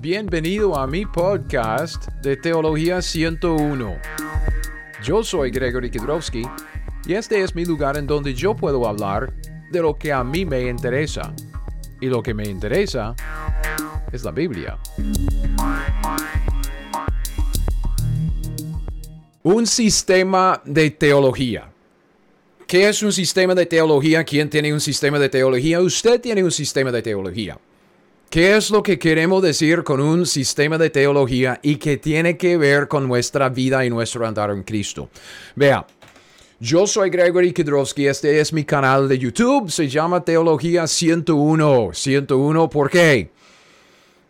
Bienvenido a mi podcast de Teología 101. Yo soy Gregory Kidrowski y este es mi lugar en donde yo puedo hablar de lo que a mí me interesa. Y lo que me interesa es la Biblia. Un sistema de teología. ¿Qué es un sistema de teología? ¿Quién tiene un sistema de teología? Usted tiene un sistema de teología. ¿Qué es lo que queremos decir con un sistema de teología y que tiene que ver con nuestra vida y nuestro andar en Cristo? Vea, yo soy Gregory Kidrowski, este es mi canal de YouTube, se llama Teología 101. 101, ¿por qué?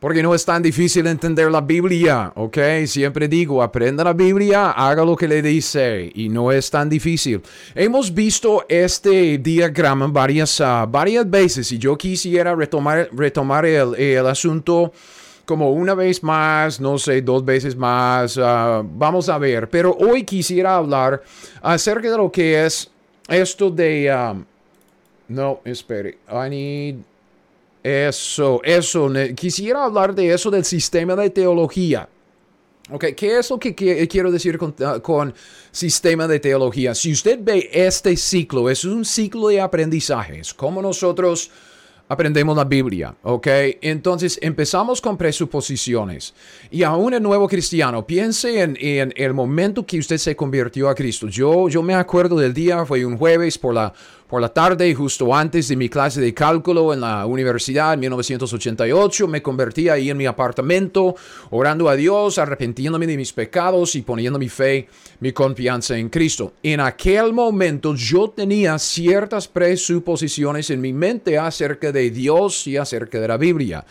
Porque no es tan difícil entender la Biblia, ¿ok? Siempre digo, aprenda la Biblia, haga lo que le dice y no es tan difícil. Hemos visto este diagrama varias, ah, varias veces y yo quisiera retomar, retomar el, el, asunto como una vez más, no sé, dos veces más, uh, vamos a ver. Pero hoy quisiera hablar acerca de lo que es esto de... Um, no, espere, I need... Eso, eso. Quisiera hablar de eso del sistema de teología. Okay, ¿Qué es lo que quiero decir con, uh, con, sistema de teología? Si usted ve este ciclo, es un ciclo de aprendizajes, como nosotros aprendemos la Biblia, ¿ok? Entonces empezamos con presuposiciones. Y aún el nuevo cristiano, piense en, en, el momento que usted se convirtió a Cristo. Yo, yo me acuerdo del día, fue un jueves por la por la tarde, justo antes de mi clase de cálculo en la universidad en 1988, me convertí ahí en mi apartamento, orando a Dios, arrepintiéndome de mis pecados y poniendo mi fe, mi confianza en Cristo. En aquel momento yo tenía ciertas presuposiciones en mi mente acerca de Dios y acerca de la Biblia.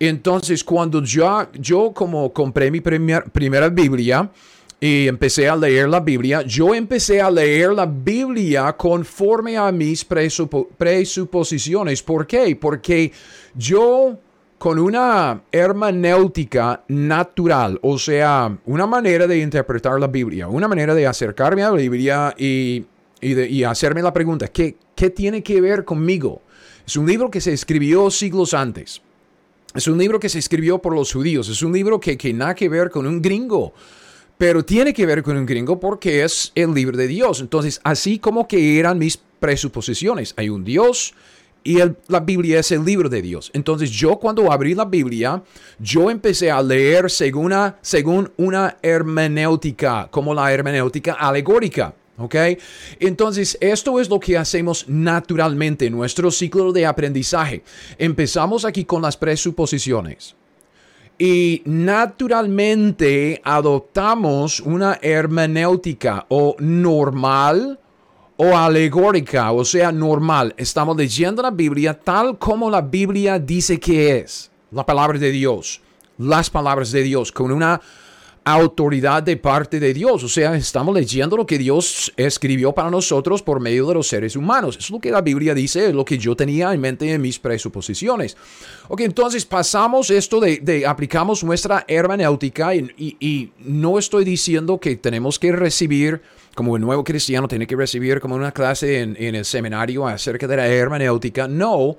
Entonces, cuando yo, yo como compré mi primera Biblia, y empecé a leer la Biblia, yo empecé a leer la Biblia conforme a mis presuposiciones. ¿Por qué? Porque yo con una hermenéutica natural, o sea, una manera de interpretar la Biblia, una manera de acercarme a la Biblia y, y, hacerme la pregunta, ¿qué, ¿qué tiene que ver conmigo? Es un libro que se escribió siglos antes. Es un libro que se escribió por los judíos. Es un libro que, que nada que ver con un gringo pero tiene que ver con un gringo porque es el libro de Dios. Entonces, así como que eran mis presuposiciones, hay un Dios y la Biblia es el libro de Dios. Entonces, yo cuando abrí la Biblia, yo empecé a leer según una, según una hermenéutica, como la hermenéutica alegórica. ¿Ok? Entonces, esto es lo que hacemos naturalmente en nuestro ciclo de aprendizaje. Empezamos aquí con las presuposiciones y naturalmente adoptamos una hermenéutica o normal o alegórica, o sea, normal. Estamos leyendo la Biblia tal como la Biblia dice que es, la palabra de Dios, las palabras de Dios, con una autoridad de parte de Dios. O sea, estamos leyendo lo que Dios escribió para nosotros por medio de los seres humanos. Es lo que la Biblia dice, es lo que yo tenía en mente en mis presuposiciones. Ok, entonces pasamos esto de, aplicamos nuestra hermenéutica y, y, no estoy diciendo que tenemos que recibir como el nuevo cristiano tiene que recibir como una clase en, en el seminario acerca de la hermenéutica. No,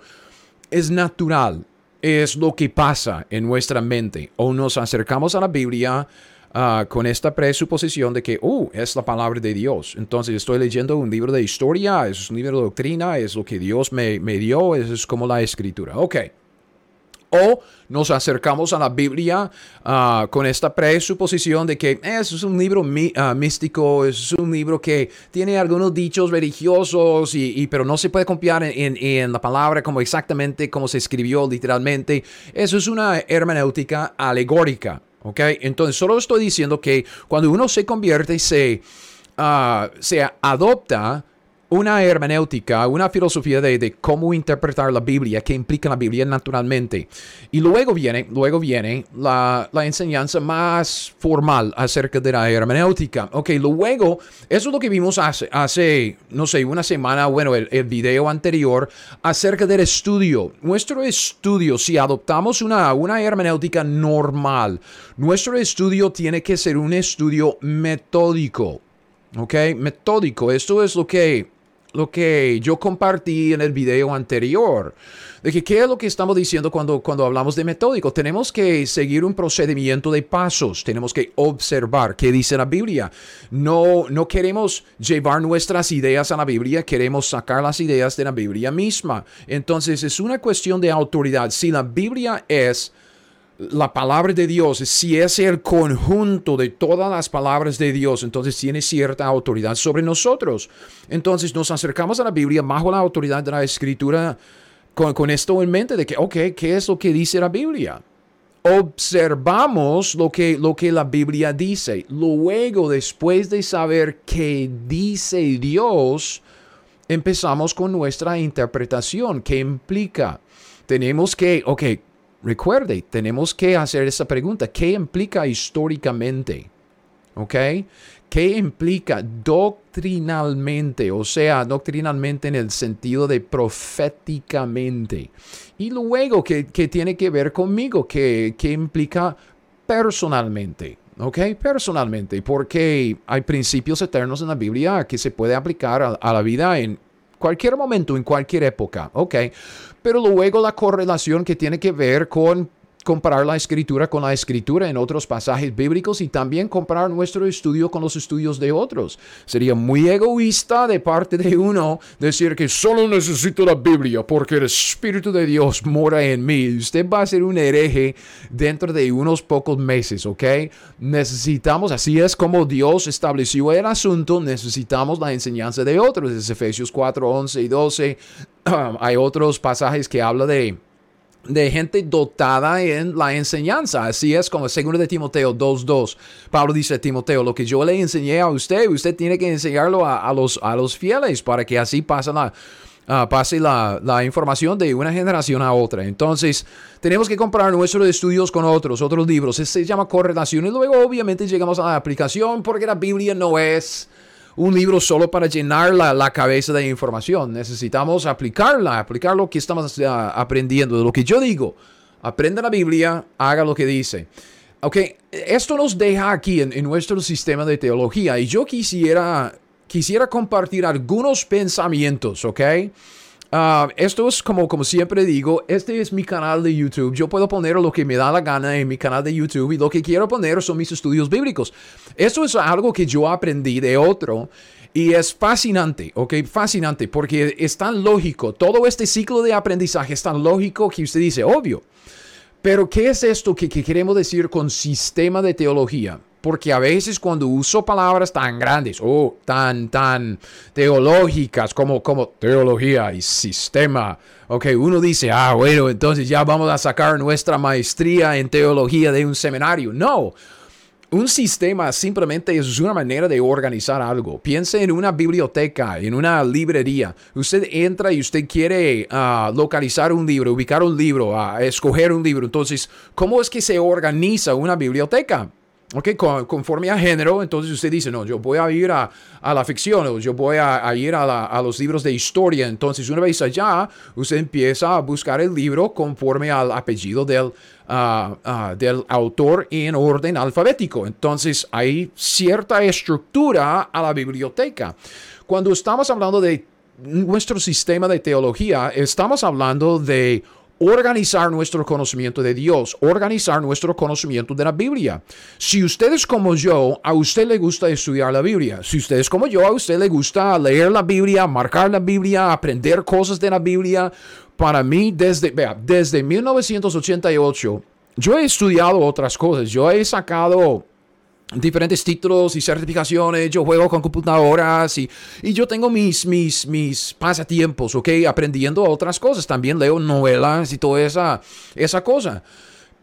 es natural es lo que pasa en nuestra mente. O nos acercamos a la Biblia Ah, con esta presuposición de que, uh, es la palabra de Dios. Entonces estoy leyendo un libro de historia, es un libro de doctrina, es lo que Dios me, me dio, es, como la escritura. Ok. O nos acercamos a la Biblia uh, con esta presuposición de que eh, es un libro uh, místico, es un libro que tiene algunos dichos religiosos, y, pero no se puede confiar en, en, la palabra como exactamente como se escribió literalmente. Eso es una hermenéutica alegórica. ¿Ok? Entonces, solo estoy diciendo que cuando uno se convierte y se, uh, se adopta una hermenéutica, una filosofía de, cómo interpretar la Biblia, que implica la Biblia naturalmente. Y luego viene, luego viene la, enseñanza más formal acerca de la hermenéutica. Ok, luego, eso es lo que vimos hace, hace no sé, una semana, bueno, el, el video anterior, acerca del estudio. Nuestro estudio, si adoptamos una, una hermenéutica normal, nuestro estudio tiene que ser un estudio metódico. ¿ok? Metódico. Esto es lo que lo que yo compartí en el video anterior. De que, ¿qué es lo que estamos diciendo cuando, cuando hablamos de metódico? Tenemos que seguir un procedimiento de pasos, tenemos que observar qué dice la Biblia. No, no queremos llevar nuestras ideas a la Biblia, queremos sacar las ideas de la Biblia misma. Entonces es una cuestión de autoridad. Si la Biblia es la palabra de Dios, si es el conjunto de todas las palabras de Dios, entonces tiene cierta autoridad sobre nosotros. Entonces nos acercamos a la Biblia bajo la autoridad de la escritura con, esto en mente de que, ok, ¿qué es lo que dice la Biblia? Observamos lo que, lo que la Biblia dice. Luego, después de saber qué dice Dios, empezamos con nuestra interpretación. ¿Qué implica? Tenemos que, ok, Recuerde, tenemos que hacer esa pregunta. ¿Qué implica históricamente? ¿Ok? ¿Qué implica doctrinalmente? O sea, doctrinalmente en el sentido de proféticamente. Y luego, ¿qué, tiene que ver conmigo? ¿Qué, qué implica personalmente? ¿ok? Personalmente, porque hay principios eternos en la Biblia que se puede aplicar a, a, la vida en cualquier momento, en cualquier época, ¿ok? pero luego la correlación que tiene que ver con comparar la escritura con la escritura en otros pasajes bíblicos y también comparar nuestro estudio con los estudios de otros. Sería muy egoísta de parte de uno decir que solo necesito la Biblia porque el Espíritu de Dios mora en mí. Usted va a ser un hereje dentro de unos pocos meses, ¿ok? Necesitamos, así es como Dios estableció el asunto, necesitamos la enseñanza de otros. Es Efesios 4, 11 y 12. Hay otros pasajes que habla de de gente dotada en la enseñanza. Así es como segundo de Timoteo 2.2. Pablo dice a Timoteo, lo que yo le enseñé a usted, usted tiene que enseñarlo a, los, a los fieles para que así pase la, ah, pase la, la, información de una generación a otra. Entonces, tenemos que comparar nuestros estudios con otros, otros libros. Eso se llama correlación y luego obviamente llegamos a la aplicación porque la Biblia no es un libro solo para llenar la, cabeza de información. Necesitamos aplicarla, aplicar lo que estamos ah, aprendiendo. De lo que yo digo, aprenda la Biblia, haga lo que dice. Ok, esto nos deja aquí en, nuestro sistema de teología y yo quisiera, quisiera compartir algunos pensamientos, ok. Ah, esto es como, como siempre digo, este es mi canal de YouTube. Yo puedo poner lo que me da la gana en mi canal de YouTube y lo que quiero poner son mis estudios bíblicos. Esto es algo que yo aprendí de otro y es fascinante, ¿ok? Fascinante porque es tan lógico. Todo este ciclo de aprendizaje es tan lógico que usted dice, obvio. Pero ¿qué es esto que, que queremos decir con sistema de teología? Porque a veces cuando uso palabras tan grandes o tan, tan teológicas como, como teología y sistema, ok, uno dice, ah, bueno, entonces ya vamos a sacar nuestra maestría en teología de un seminario. No, un sistema simplemente es una manera de organizar algo. Piense en una biblioteca, en una librería. Usted entra y usted quiere ah, localizar un libro, ubicar un libro, uh, escoger un libro. Entonces, ¿cómo es que se organiza una biblioteca? Ok, conforme a género, entonces usted dice, no, yo voy a ir a, la ficción o yo voy a, ir a, los libros de historia. Entonces, una vez allá, usted empieza a buscar el libro conforme al apellido del, ah, ah, del autor en orden alfabético. Entonces, hay cierta estructura a la biblioteca. Cuando estamos hablando de nuestro sistema de teología, estamos hablando de organizar nuestro conocimiento de Dios, organizar nuestro conocimiento de la Biblia. Si ustedes como yo, a usted le gusta estudiar la Biblia. Si ustedes como yo, a usted le gusta leer la Biblia, marcar la Biblia, aprender cosas de la Biblia. Para mí, desde, vea, desde 1988, yo he estudiado otras cosas. Yo he sacado diferentes títulos y certificaciones, yo juego con computadoras y, y, yo tengo mis, mis, mis pasatiempos, ¿ok? Aprendiendo otras cosas, también leo novelas y toda esa, esa cosa.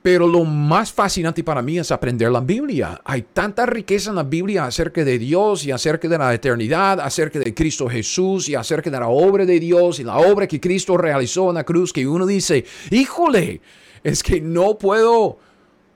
Pero lo más fascinante para mí es aprender la Biblia. Hay tanta riqueza en la Biblia acerca de Dios y acerca de la eternidad, acerca de Cristo Jesús y acerca de la obra de Dios y la obra que Cristo realizó en la cruz que uno dice, híjole, es que no puedo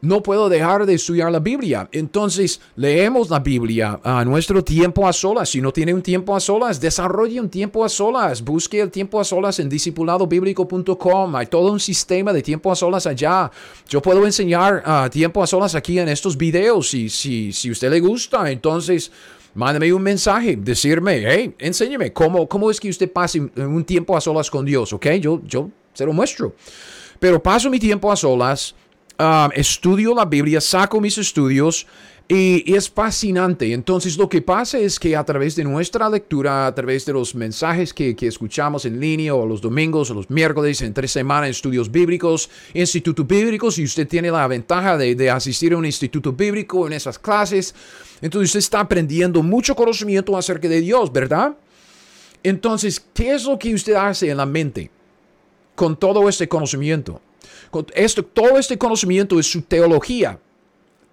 no puedo dejar de estudiar la Biblia. Entonces, leemos la Biblia a nuestro tiempo a solas. Si no tiene un tiempo a solas, desarrolle un tiempo a solas. Busque el tiempo a solas en discipuladobiblico.com. Hay todo un sistema de tiempo a solas allá. Yo puedo enseñar uh, tiempo a solas aquí en estos videos. Si, si, si usted le gusta, entonces Mándame un mensaje, decirme, hey, enséñeme cómo, cómo es que usted pasa un tiempo a solas con Dios, ¿ok? Yo, yo se lo muestro. Pero paso mi tiempo a solas, um, estudio la Biblia, saco mis estudios y, es fascinante. Entonces lo que pasa es que a través de nuestra lectura, a través de los mensajes que, escuchamos en línea o los domingos o los miércoles, entre semana, estudios bíblicos, institutos bíblicos, y usted tiene la ventaja de, de asistir a un instituto bíblico en esas clases, entonces usted está aprendiendo mucho conocimiento acerca de Dios, ¿verdad? Entonces, ¿qué es lo que usted hace en la mente con todo este conocimiento? Esto, todo este conocimiento es su teología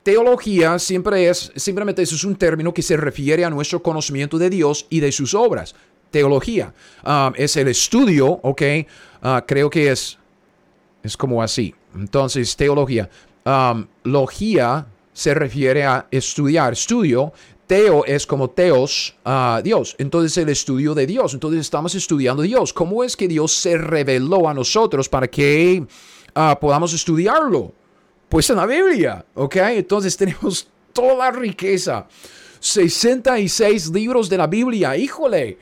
teología siempre es, simplemente es un término que se refiere a nuestro conocimiento de Dios y de sus obras. Teología um, es el estudio, ¿ok? Uh, creo que es, es como así. Entonces, teología. Um, logía se refiere a estudiar, estudio. Teo es como teos, uh, Dios. Entonces, el estudio de Dios. Entonces, estamos estudiando Dios. ¿Cómo es que Dios se reveló a nosotros para que uh, podamos estudiarlo? Pues en la Biblia, ¿ok? Entonces tenemos toda la riqueza. 66 libros de la Biblia, híjole.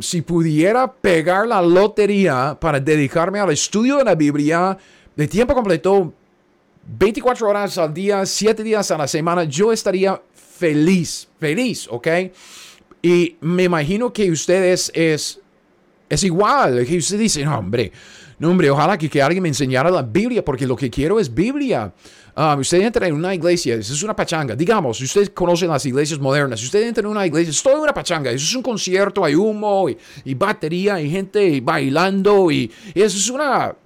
Si pudiera pegar la lotería para dedicarme al estudio de la Biblia de tiempo completo, 24 horas al día, 7 días a la semana, yo estaría feliz, feliz, ¿ok? Y me imagino que ustedes es, es igual, que usted dice, no, hombre, no, hombre, ojalá que, alguien me enseñara la Biblia, porque lo que quiero es Biblia. Um, usted entra en una iglesia, eso es una pachanga. Digamos, si usted conoce las iglesias modernas, si usted entra en una iglesia, es toda una pachanga. Eso es un concierto, hay humo y, batería y gente bailando y, eso es una,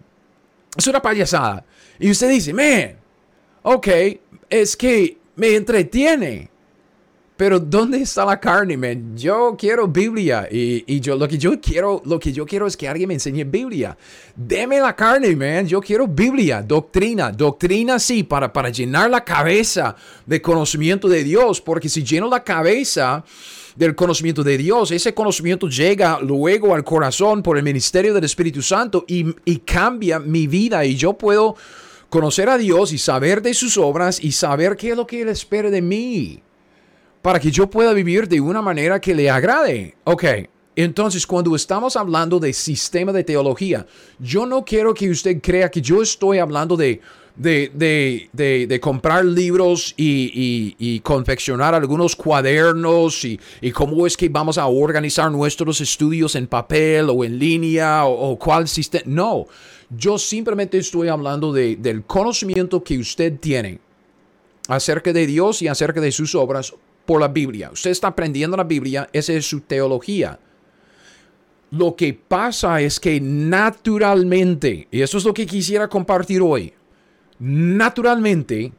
es una payasada. Y usted dice, man, ok, es que me entretiene. Pero ¿dónde está la carne, man? Yo quiero Biblia y, yo lo que yo quiero, lo que yo quiero es que alguien me enseñe Biblia. Deme la carne, man. Yo quiero Biblia, doctrina, doctrina sí, para, para llenar la cabeza de conocimiento de Dios, porque si lleno la cabeza del conocimiento de Dios, ese conocimiento llega luego al corazón por el ministerio del Espíritu Santo y, y cambia mi vida y yo puedo conocer a Dios y saber de sus obras y saber qué es lo que Él espera de mí para que yo pueda vivir de una manera que le agrade. Ok, entonces, cuando estamos hablando de sistema de teología, yo no quiero que usted crea que yo estoy hablando de, de, comprar libros y, confeccionar algunos cuadernos y, cómo es que vamos a organizar nuestros estudios en papel o en línea o, o cuál sistema. No, yo simplemente estoy hablando del conocimiento que usted tiene acerca de Dios y acerca de sus obras por la Biblia. Usted está aprendiendo la Biblia, esa es su teología. Lo que pasa es que naturalmente, y eso es lo que quisiera compartir hoy, naturalmente,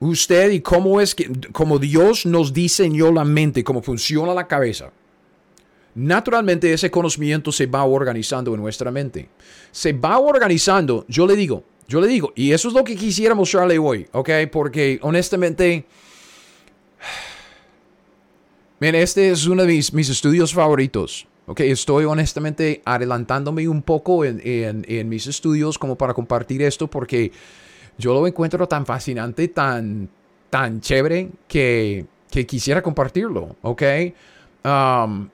usted y cómo es que, como Dios nos diseñó la mente, cómo funciona la cabeza, naturalmente ese conocimiento se va organizando en nuestra mente. Se va organizando, yo le digo, yo le digo, y eso es lo que quisiera mostrarle hoy, ¿ok? Porque honestamente, Miren, este es uno de mis, mis, estudios favoritos. Okay, estoy honestamente adelantándome un poco en, en, mis estudios como para compartir esto porque yo lo encuentro tan fascinante, tan, tan chévere que, que quisiera compartirlo. ¿ok? Um,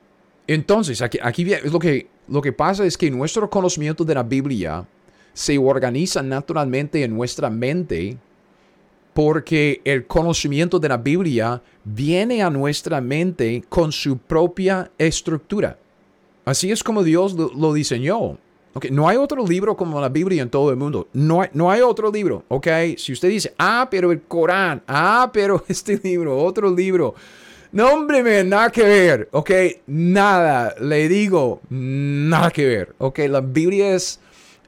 entonces, aquí, aquí lo que, lo que pasa es que nuestro conocimiento de la Biblia se organiza naturalmente en nuestra mente porque el conocimiento de la Biblia viene a nuestra mente con su propia estructura. Así es como Dios lo, diseñó. Okay, no hay otro libro como la Biblia en todo el mundo. No hay, no hay otro libro. Okay? Si usted dice, ah, pero el Corán, ah, pero este libro, otro libro. No, hombre, nada que ver. Ok, nada. Le digo, nada que ver. Ok, la Biblia es,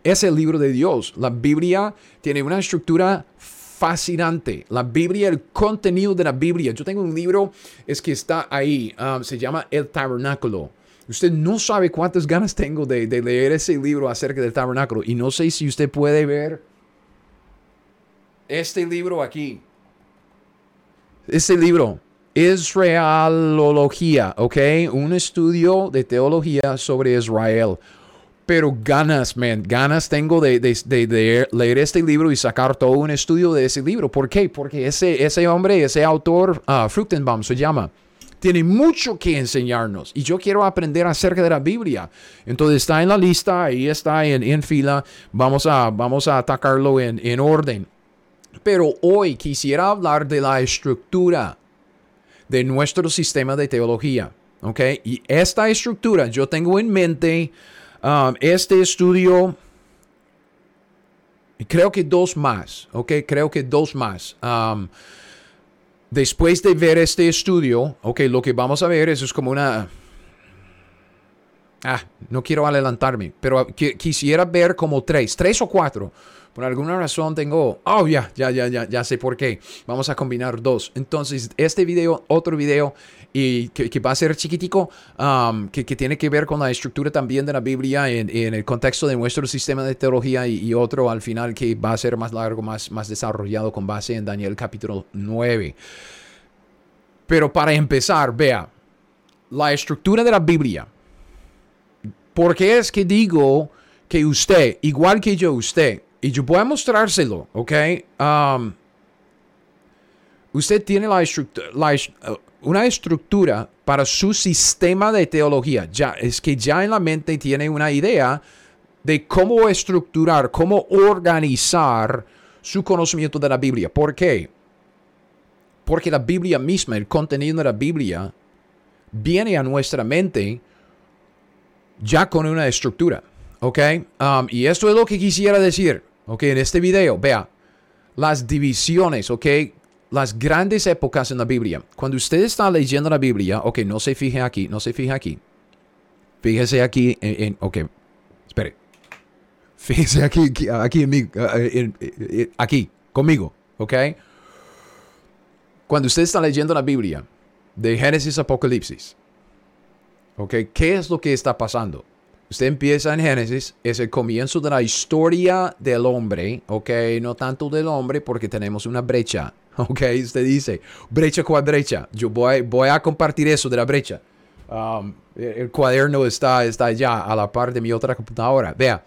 es el libro de Dios. La Biblia tiene una estructura fascinante. La Biblia, el contenido de la Biblia. Yo tengo un libro, es que está ahí, um, se llama El Tabernáculo. Usted no sabe cuántas ganas tengo de, leer ese libro acerca del tabernáculo. Y no sé si usted puede ver este libro aquí. Este libro, Israelología, ¿ok? Un estudio de teología sobre Israel pero ganas, man, ganas tengo de, leer este libro y sacar todo un estudio de ese libro. ¿Por qué? Porque ese, hombre, ese autor, uh, Fruchtenbaum se llama, tiene mucho que enseñarnos y yo quiero aprender acerca de la Biblia. Entonces está en la lista, ahí está en, fila, vamos a, vamos a atacarlo en, en orden. Pero hoy quisiera hablar de la estructura de nuestro sistema de teología. ¿Ok? Y esta estructura, yo tengo en mente um, este estudio, creo que dos más, ¿ok? Creo que dos más. Um, después de ver este estudio, ok, lo que vamos a ver es como una... Ah, no quiero adelantarme, pero quisiera ver como tres, tres o cuatro por alguna razón tengo, oh, ya, ya, ya, ya, ya sé por qué. Vamos a combinar dos. Entonces, este video, otro video, y que, va a ser chiquitico, um, que, tiene que ver con la estructura también de la Biblia en, el contexto de nuestro sistema de teología y, otro al final que va a ser más largo, más, más desarrollado con base en Daniel capítulo 9. Pero para empezar, vea, la estructura de la Biblia. ¿Por qué es que digo que usted, igual que yo, usted, y yo voy a mostrárselo, ¿ok? Um, usted tiene la uh, una estructura para su sistema de teología. Ya, es que ya en la mente tiene una idea de cómo estructurar, cómo organizar su conocimiento de la Biblia. ¿Por qué? Porque la Biblia misma, el contenido de la Biblia, viene a nuestra mente ya con una estructura. ¿Ok? Um, y esto es lo que quisiera decir. Ok, en este video, vea, las divisiones, ok, las grandes épocas en la Biblia. Cuando usted está leyendo la Biblia, ok, no se fije aquí, no se fije aquí. Fíjese aquí en, ok, espere. Fíjese aquí, aquí, en, aquí, conmigo, ok. Cuando usted está leyendo la Biblia, de Génesis Apocalipsis, ok, ¿qué es lo que está pasando? Usted empieza en Génesis, es el comienzo de la historia del hombre, ¿ok? No tanto del hombre porque tenemos una brecha, ¿ok? Usted dice, brecha cuál brecha. Yo voy, voy a compartir eso de la brecha. Um, el cuaderno está, está allá a la par de mi otra computadora. Vea.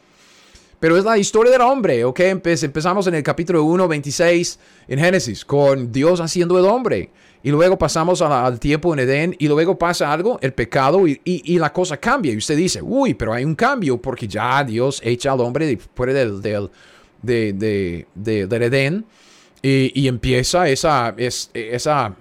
Pero es la historia del hombre, ¿ok? empezamos en el capítulo 1, 26 en Génesis, con Dios haciendo el hombre y luego pasamos al tiempo en Edén y luego pasa algo, el pecado y, la cosa cambia. Y usted dice, uy, pero hay un cambio porque ya Dios echa al hombre fuera del, del, de, del Edén y, empieza esa, esa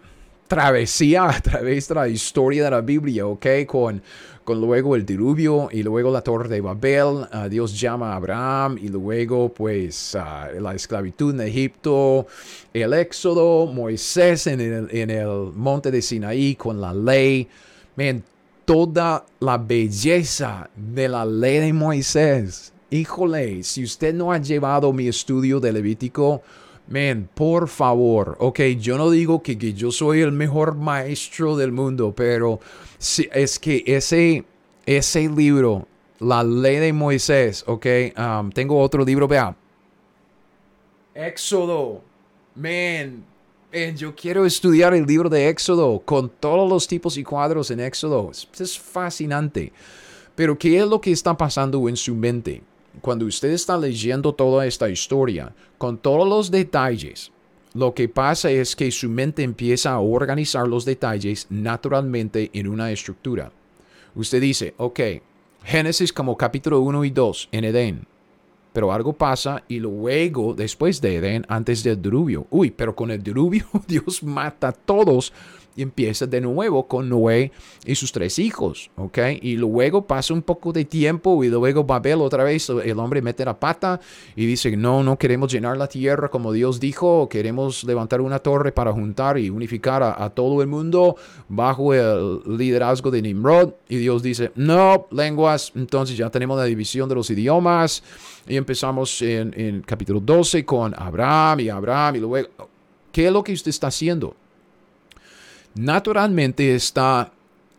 travesía a través de la historia de la Biblia, ¿ok? Con con luego el diluvio y luego la torre de Babel, ah, Dios llama a Abraham y luego pues ah, la esclavitud en Egipto, el éxodo, Moisés en el, monte de Sinaí con la ley, man, toda la belleza de la ley de Moisés. Híjole, si usted no ha llevado mi estudio de Levítico, Man, por favor, ok, yo no digo que, yo soy el mejor maestro del mundo, pero es que ese, ese libro, la ley de Moisés, ok, um, tengo otro libro, vea. Éxodo, man, yo quiero estudiar el libro de Éxodo con todos los tipos y cuadros en Éxodo. es fascinante. Pero ¿qué es lo que está pasando en su mente? Cuando usted está leyendo toda esta historia, con todos los detalles, lo que pasa es que su mente empieza a organizar los detalles naturalmente en una estructura. Usted dice, ok, Génesis como capítulo 1 y 2 en Edén. Pero algo pasa y luego, después de Edén, antes del diluvio. Uy, pero con el diluvio Dios mata a todos y empieza de nuevo con Noé y sus tres hijos, ¿ok? Y luego pasa un poco de tiempo y luego Babel otra vez, el hombre mete la pata y dice, no, no queremos llenar la tierra como Dios dijo, queremos levantar una torre para juntar y unificar a, todo el mundo bajo el liderazgo de Nimrod. Y Dios dice, no, lenguas, entonces ya tenemos la división de los idiomas y empezamos en, en capítulo 12 con Abraham y Abraham y luego, ¿qué es lo que usted está haciendo? Naturalmente está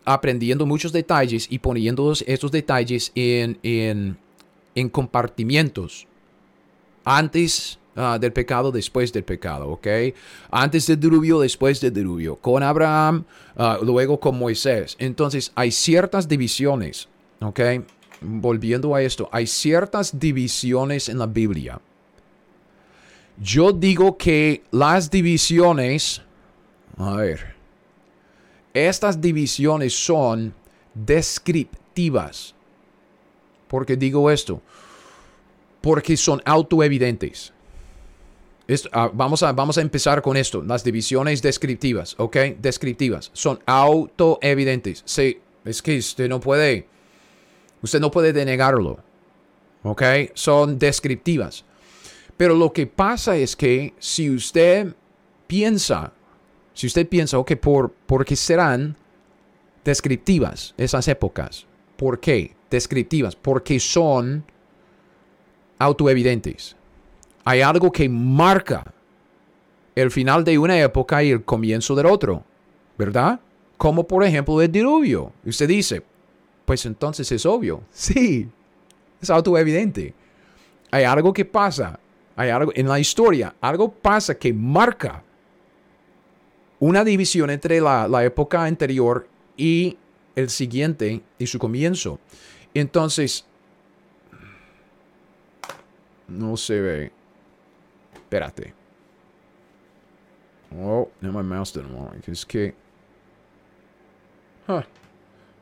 aprendiendo muchos detalles y poniendo esos detalles en, en, compartimientos. Antes ah, del pecado, después del pecado, ¿ok? Antes del diluvio, después del diluvio. Con Abraham, ah, luego con Moisés. Entonces hay ciertas divisiones, ¿ok? Volviendo a esto, hay ciertas divisiones en la Biblia. Yo digo que las divisiones, a ver, estas divisiones son descriptivas. ¿Por qué digo esto? Porque son autoevidentes. Ah, vamos, a, vamos a empezar con esto. Las divisiones descriptivas, ¿ok? Descriptivas. Son autoevidentes. Sí, es que usted no puede, usted no puede denegarlo. ¿Ok? Son descriptivas. Pero lo que pasa es que si usted piensa, si usted piensa, ok, ¿por, ¿por qué serán descriptivas esas épocas? ¿Por qué? Descriptivas. Porque son autoevidentes. Hay algo que marca el final de una época y el comienzo del otro, ¿verdad? Como por ejemplo el diluvio. Usted dice, pues entonces es obvio. Sí, es autoevidente. Hay algo que pasa, hay algo en la historia, algo pasa que marca una división entre la, la época anterior y el siguiente y su comienzo. Entonces, no se ve. Espérate. Oh, no my mouse didn't want. Es que. Huh.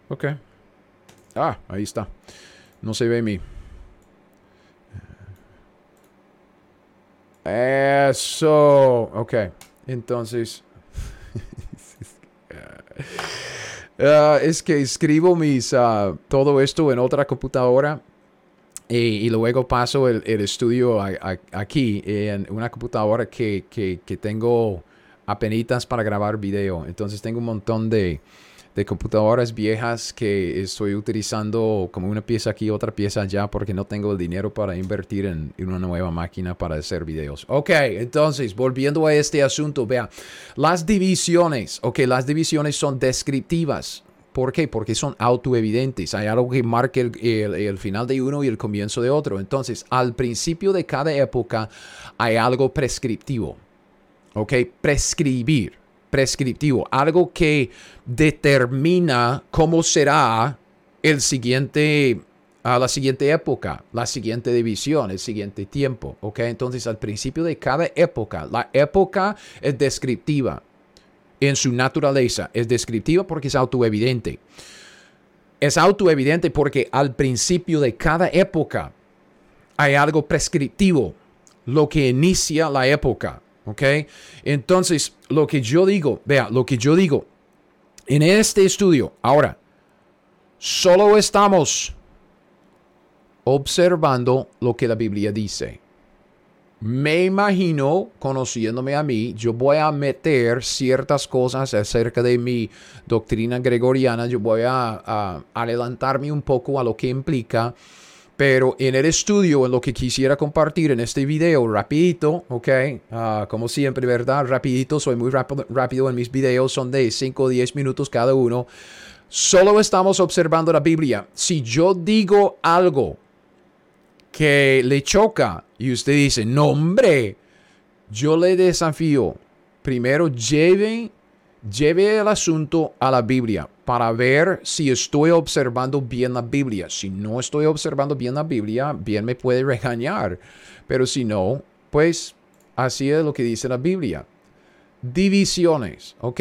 Ok. Ah, ahí está. No se ve mi. Eso. Ok. Entonces. Ah, es que escribo mis uh, todo esto en otra computadora y, luego paso el, estudio aquí en una computadora que, que, que tengo apenitas para grabar video. Entonces tengo un montón de, de computadoras viejas que estoy utilizando como una pieza aquí, otra pieza allá, porque no tengo el dinero para invertir en, una nueva máquina para hacer videos. Ok, entonces, volviendo a este asunto, vea, las divisiones, ok, las divisiones son descriptivas. ¿Por qué? Porque son autoevidentes. Hay algo que marca el, el, final de uno y el comienzo de otro. Entonces, al principio de cada época hay algo prescriptivo. ¿Ok? Prescribir prescriptivo, algo que determina cómo será el siguiente, a la siguiente época, la siguiente división, el siguiente tiempo. ¿ok? Entonces, al principio de cada época, la época es descriptiva en su naturaleza, es descriptiva porque es autoevidente. Es autoevidente porque al principio de cada época hay algo prescriptivo, lo que inicia la época. ¿Ok? Entonces, lo que yo digo, vea, lo que yo digo en este estudio, ahora, solo estamos observando lo que la Biblia dice. Me imagino, conociéndome a mí, yo voy a meter ciertas cosas acerca de mi doctrina gregoriana, yo voy a, a adelantarme un poco a lo que implica pero en el estudio, en lo que quisiera compartir en este video, rapidito, ok, ah, como siempre, ¿verdad? Rapidito, soy muy rápido en mis videos, son de 5 o 10 minutos cada uno. Solo estamos observando la Biblia. Si yo digo algo que le choca y usted dice, no hombre, yo le desafío, primero lleve, lleve el asunto a la Biblia para ver si estoy observando bien la Biblia. Si no estoy observando bien la Biblia, bien me puede regañar. Pero si no, pues así es lo que dice la Biblia. Divisiones, ok,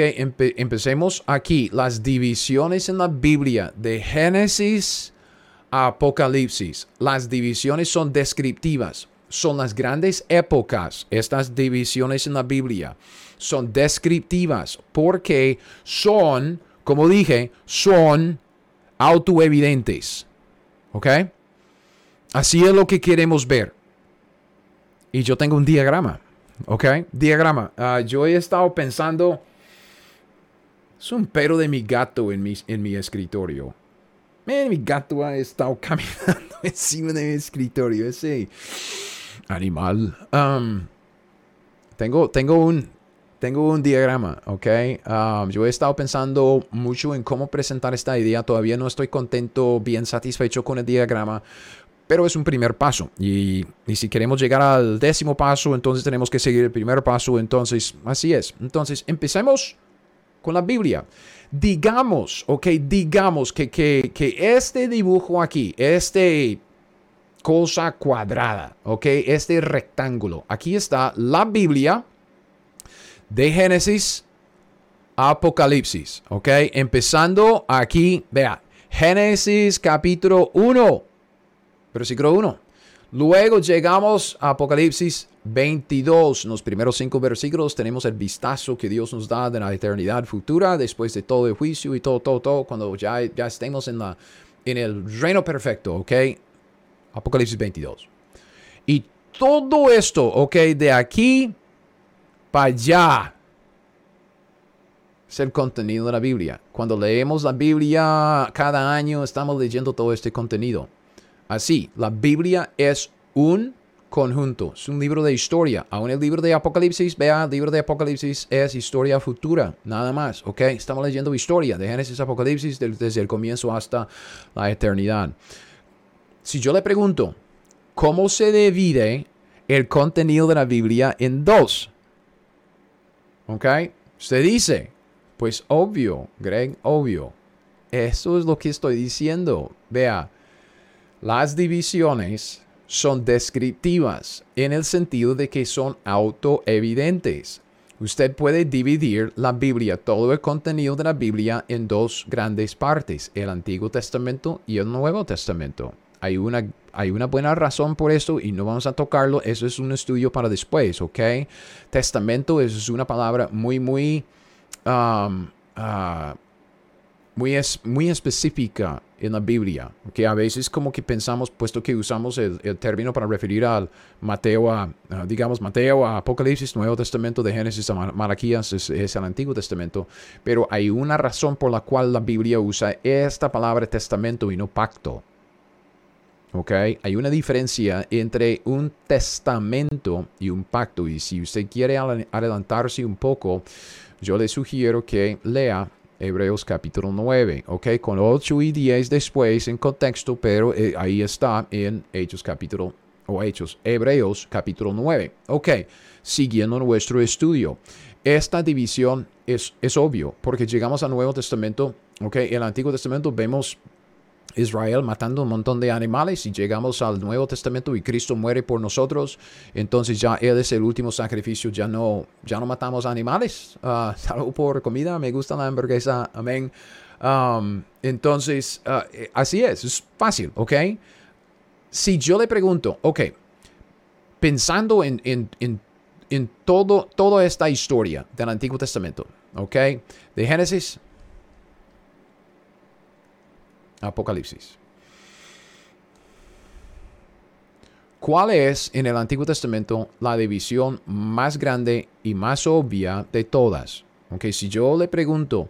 empecemos aquí. Las divisiones en la Biblia de Génesis a Apocalipsis. Las divisiones son descriptivas, son las grandes épocas, estas divisiones en la Biblia. Son descriptivas porque son como dije, son autoevidentes. ¿Ok? Así es lo que queremos ver. Y yo tengo un diagrama. ¿Ok? Diagrama. Ah, yo he estado pensando... Es un pero de mi gato en mi, en mi escritorio. mi gato ha estado caminando encima de mi escritorio. Ese animal. Um, tengo, tengo un, tengo un diagrama, ¿ok? Um, yo he estado pensando mucho en cómo presentar esta idea. Todavía no estoy contento, bien satisfecho con el diagrama, pero es un primer paso. Y, y, si queremos llegar al décimo paso, entonces tenemos que seguir el primer paso. Entonces, así es. Entonces, empecemos con la Biblia. Digamos, ok, digamos que, que, que este dibujo aquí, este cosa cuadrada, ok, este rectángulo, aquí está la Biblia de Génesis Apocalipsis, ¿ok? Empezando aquí, vea, Génesis capítulo 1, versículo 1. Luego llegamos a Apocalipsis 22. En los primeros cinco versículos tenemos el vistazo que Dios nos da de la eternidad futura, después de todo el juicio y todo, todo, todo, cuando ya, ya estemos en, la, en el reino perfecto, ¿ok? Apocalipsis 22. Y todo esto, ¿ok? De aquí para allá es el contenido de la Biblia. Cuando leemos la Biblia cada año estamos leyendo todo este contenido. Así, la Biblia es un conjunto, es un libro de historia. Aún el libro de Apocalipsis, vea, el libro de Apocalipsis es historia futura, nada más, ¿ok? Estamos leyendo historia de Génesis Apocalipsis desde el comienzo hasta la eternidad. Si yo le pregunto, ¿cómo se divide el contenido de la Biblia en dos? ¿Ok? Usted dice, pues obvio, Greg, obvio. Eso es lo que estoy diciendo. Vea, las divisiones son descriptivas en el sentido de que son autoevidentes. Usted puede dividir la Biblia, todo el contenido de la Biblia, en dos grandes partes, el Antiguo Testamento y el Nuevo Testamento. Hay una, hay una buena razón por esto y no vamos a tocarlo. Eso es un estudio para después, ¿ok? Testamento es una palabra muy, muy Um, uh, muy, es, muy específica en la Biblia, que a veces como que pensamos, puesto que usamos el, término para referir al Mateo, a, digamos Mateo, a Apocalipsis, Nuevo Testamento, de Génesis a Malaquías, es, es, el Antiguo Testamento, pero hay una razón por la cual la Biblia usa esta palabra testamento y no pacto. ¿Ok? Hay una diferencia entre un testamento y un pacto, y si usted quiere adelantarse un poco, yo le sugiero que lea Hebreos capítulo 9, ¿ok? Con 8 y 10 después en contexto, pero eh, ahí está en Hechos capítulo, o Hechos, Hebreos capítulo 9, ¿ok? Siguiendo nuestro estudio. Esta división es, es obvio, porque llegamos al Nuevo Testamento, ¿ok? En el Antiguo Testamento vemos Israel matando un montón de animales y llegamos al Nuevo Testamento y Cristo muere por nosotros, entonces ya Él es el último sacrificio, ya no, ya no matamos animales, uh, salvo por comida, me gusta la hamburguesa, amén. Um, entonces, uh, así es, es fácil, ¿ok? Si yo le pregunto, ok, pensando en, en, en, en todo, toda esta historia del Antiguo Testamento, ¿ok? De Génesis Apocalipsis. ¿Cuál es en el Antiguo Testamento la división más grande y más obvia de todas? Aunque si yo le pregunto,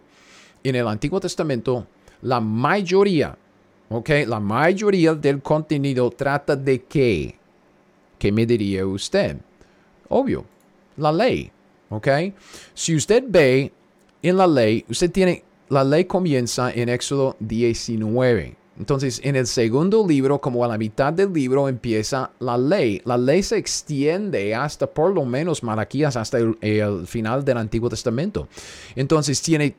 en el Antiguo Testamento, la mayoría, ok, la mayoría del contenido trata de qué? ¿Qué me diría usted? Obvio, la ley, ok. Si usted ve en la ley, usted tiene la ley comienza en Éxodo 19. Entonces, en el segundo libro, como a la mitad del libro, empieza la ley. La ley se extiende hasta por lo menos Malaquías, hasta el, final del Antiguo Testamento. Entonces, tiene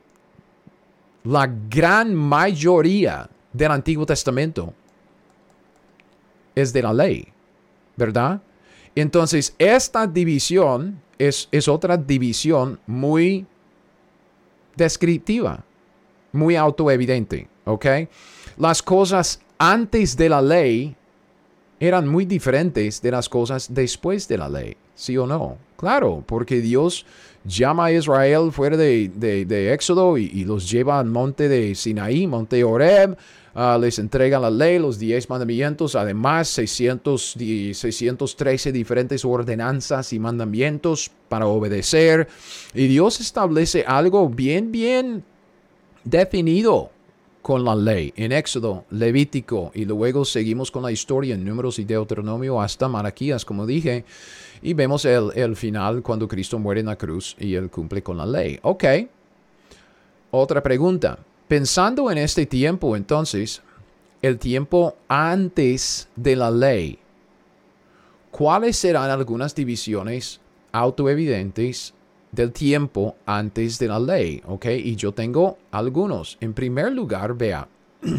la gran mayoría del Antiguo Testamento es de la ley, ¿verdad? Entonces, esta división es, es otra división muy descriptiva muy autoevidente, ¿ok? Las cosas antes de la ley eran muy diferentes de las cosas después de la ley, ¿sí o no? Claro, porque Dios llama a Israel fuera de, Éxodo y, los lleva al monte de Sinaí, monte Oreb, ah, les entrega la ley, los diez mandamientos, además 600, 613 diferentes ordenanzas y mandamientos para obedecer. Y Dios establece algo bien, bien definido con la ley en Éxodo, Levítico y luego seguimos con la historia en Números y Deuteronomio hasta Malaquías, como dije, y vemos el, el, final cuando Cristo muere en la cruz y él cumple con la ley. Ok. Otra pregunta. Pensando en este tiempo, entonces, el tiempo antes de la ley, ¿cuáles serán algunas divisiones autoevidentes del tiempo antes de la ley, ¿ok? Y yo tengo algunos. En primer lugar, vea,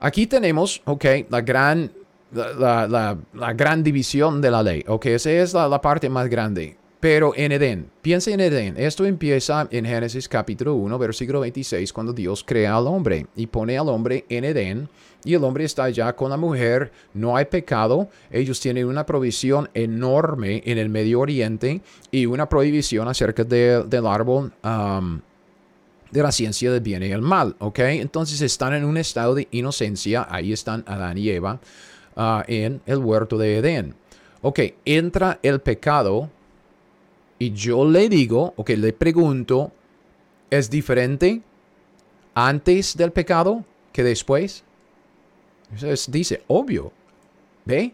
aquí tenemos, ¿ok? La gran, la, gran división de la ley, ¿ok? Esa es la, parte más grande. Pero en Edén, piensa en Edén. Esto empieza en Génesis capítulo 1, versículo 26, cuando Dios crea al hombre y pone al hombre en Edén. Y el hombre está ya con la mujer, no hay pecado. Ellos tienen una provisión enorme en el Medio Oriente y una prohibición acerca del árbol de la ciencia del bien y el mal. ¿Ok? Entonces están en un estado de inocencia. Ahí están Adán y Eva ah, en el huerto de Edén. Ok, entra el pecado y yo le digo, o que le pregunto, ¿es diferente antes del pecado que después? Entonces dice, obvio. ¿Ve?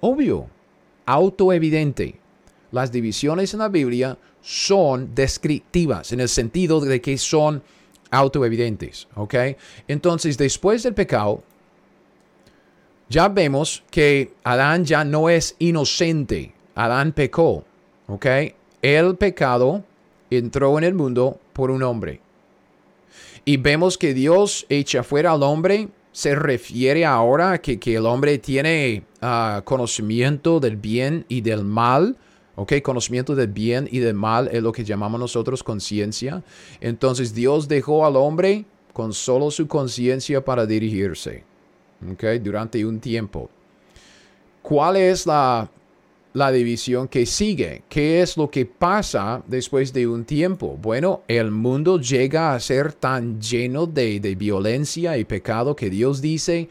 Obvio. Autoevidente. Las divisiones en la Biblia son descriptivas en el sentido de que son autoevidentes. ¿Ok? Entonces, después del pecado, ya vemos que Adán ya no es inocente. Adán pecó. ¿Ok? El pecado entró en el mundo por un hombre. Y vemos que Dios echa fuera al hombre, se refiere ahora que, que el hombre tiene ah, conocimiento del bien y del mal. ¿ok? Conocimiento del bien y del mal es lo que llamamos nosotros conciencia. Entonces Dios dejó al hombre con solo su conciencia para dirigirse, ¿ok? Durante un tiempo. ¿Cuál es la la división que sigue. ¿Qué es lo que pasa después de un tiempo? Bueno, el mundo llega a ser tan lleno de, violencia y pecado que Dios dice,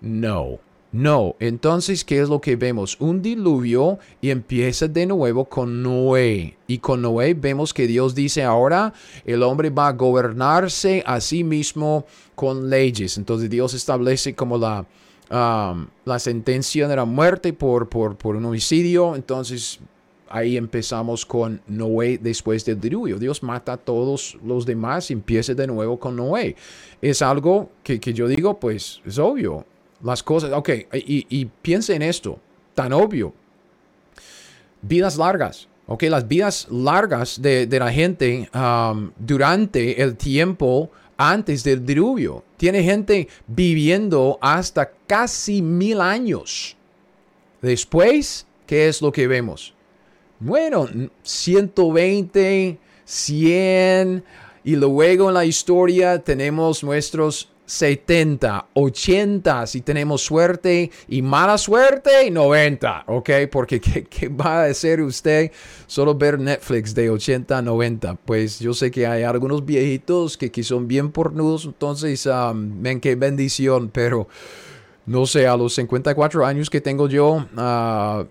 no, no. Entonces, ¿qué es lo que vemos? Un diluvio y empieza de nuevo con Noé. Y con Noé vemos que Dios dice ahora el hombre va a gobernarse a sí mismo con leyes. Entonces Dios establece como la la sentencia de la muerte por, por, por un homicidio. Entonces ahí empezamos con Noé después del diluvio. Dios mata a todos los demás y empieza de nuevo con Noé. Es algo que, que yo digo, pues es obvio. Las cosas, ok, y, y piensa en esto, tan obvio. Vidas largas, ok, las vidas largas de, de la gente durante el tiempo antes del diluvio. Tiene gente viviendo hasta casi mil años. Después, ¿qué es lo que vemos? Bueno, 120, 100, y luego en la historia tenemos nuestros 70, 80 si tenemos suerte y mala suerte 90, ¿ok? Porque ¿qué, va a hacer usted solo ver Netflix de 80 90? Pues yo sé que hay algunos viejitos que, que son bien pornudos, entonces, um, ven qué bendición, pero no sé, a los 54 años que tengo yo, uh,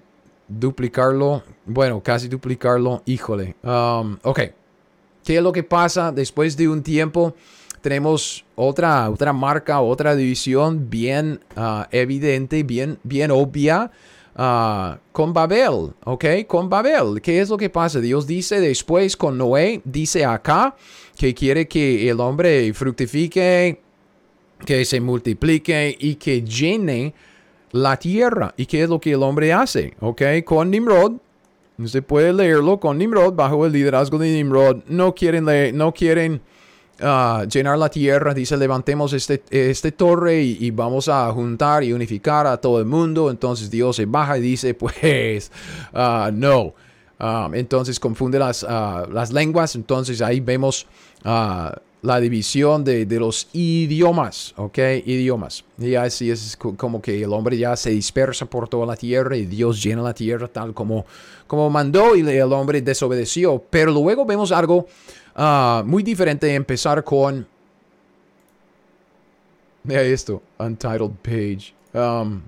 duplicarlo, bueno, casi duplicarlo, híjole. Um, ok, ¿qué es lo que pasa después de un tiempo? Tenemos otra, otra marca, otra división bien ah, evidente, bien, bien obvia. Ah, con Babel, ¿ok? Con Babel. ¿Qué es lo que pasa? Dios dice después con Noé, dice acá que quiere que el hombre fructifique, que se multiplique y que llene la tierra. ¿Y qué es lo que el hombre hace? ¿Ok? Con Nimrod. Usted puede leerlo con Nimrod, bajo el liderazgo de Nimrod. No quieren leer, no quieren Ah, llenar la tierra, dice levantemos este, este torre y, vamos a juntar y unificar a todo el mundo. Entonces Dios se baja y dice, pues ah, no. Ah, entonces confunde las, las lenguas. Entonces ahí vemos la división de, de, los idiomas, ¿ok? Idiomas. Y así es como que el hombre ya se dispersa por toda la tierra y Dios llena la tierra tal como, como mandó y el hombre desobedeció. Pero luego vemos algo Ah, muy diferente empezar con... Vea esto, Untitled Page. Um,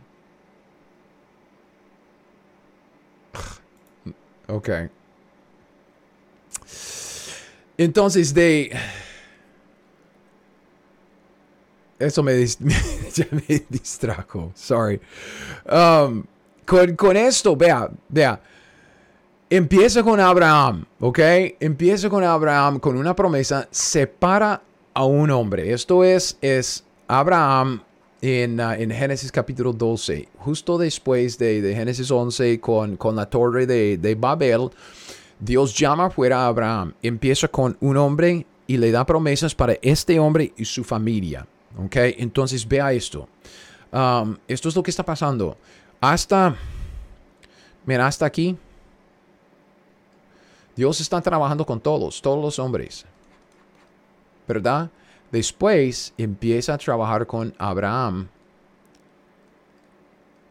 ok. Entonces, de... Eso me distrajo. Sorry. Um, con, con, esto, vea, vea. Empieza con Abraham, ¿ok? Empieza con Abraham con una promesa, separa a un hombre. Esto es, es Abraham en, uh, en Génesis capítulo 12, justo después de, de Génesis 11 con, con la torre de, de, Babel. Dios llama fuera a Abraham, empieza con un hombre y le da promesas para este hombre y su familia. ¿Ok? Entonces vea esto. Um, esto es lo que está pasando. Hasta, mira, hasta aquí Dios está trabajando con todos, todos los hombres. ¿Verdad? Después empieza a trabajar con Abraham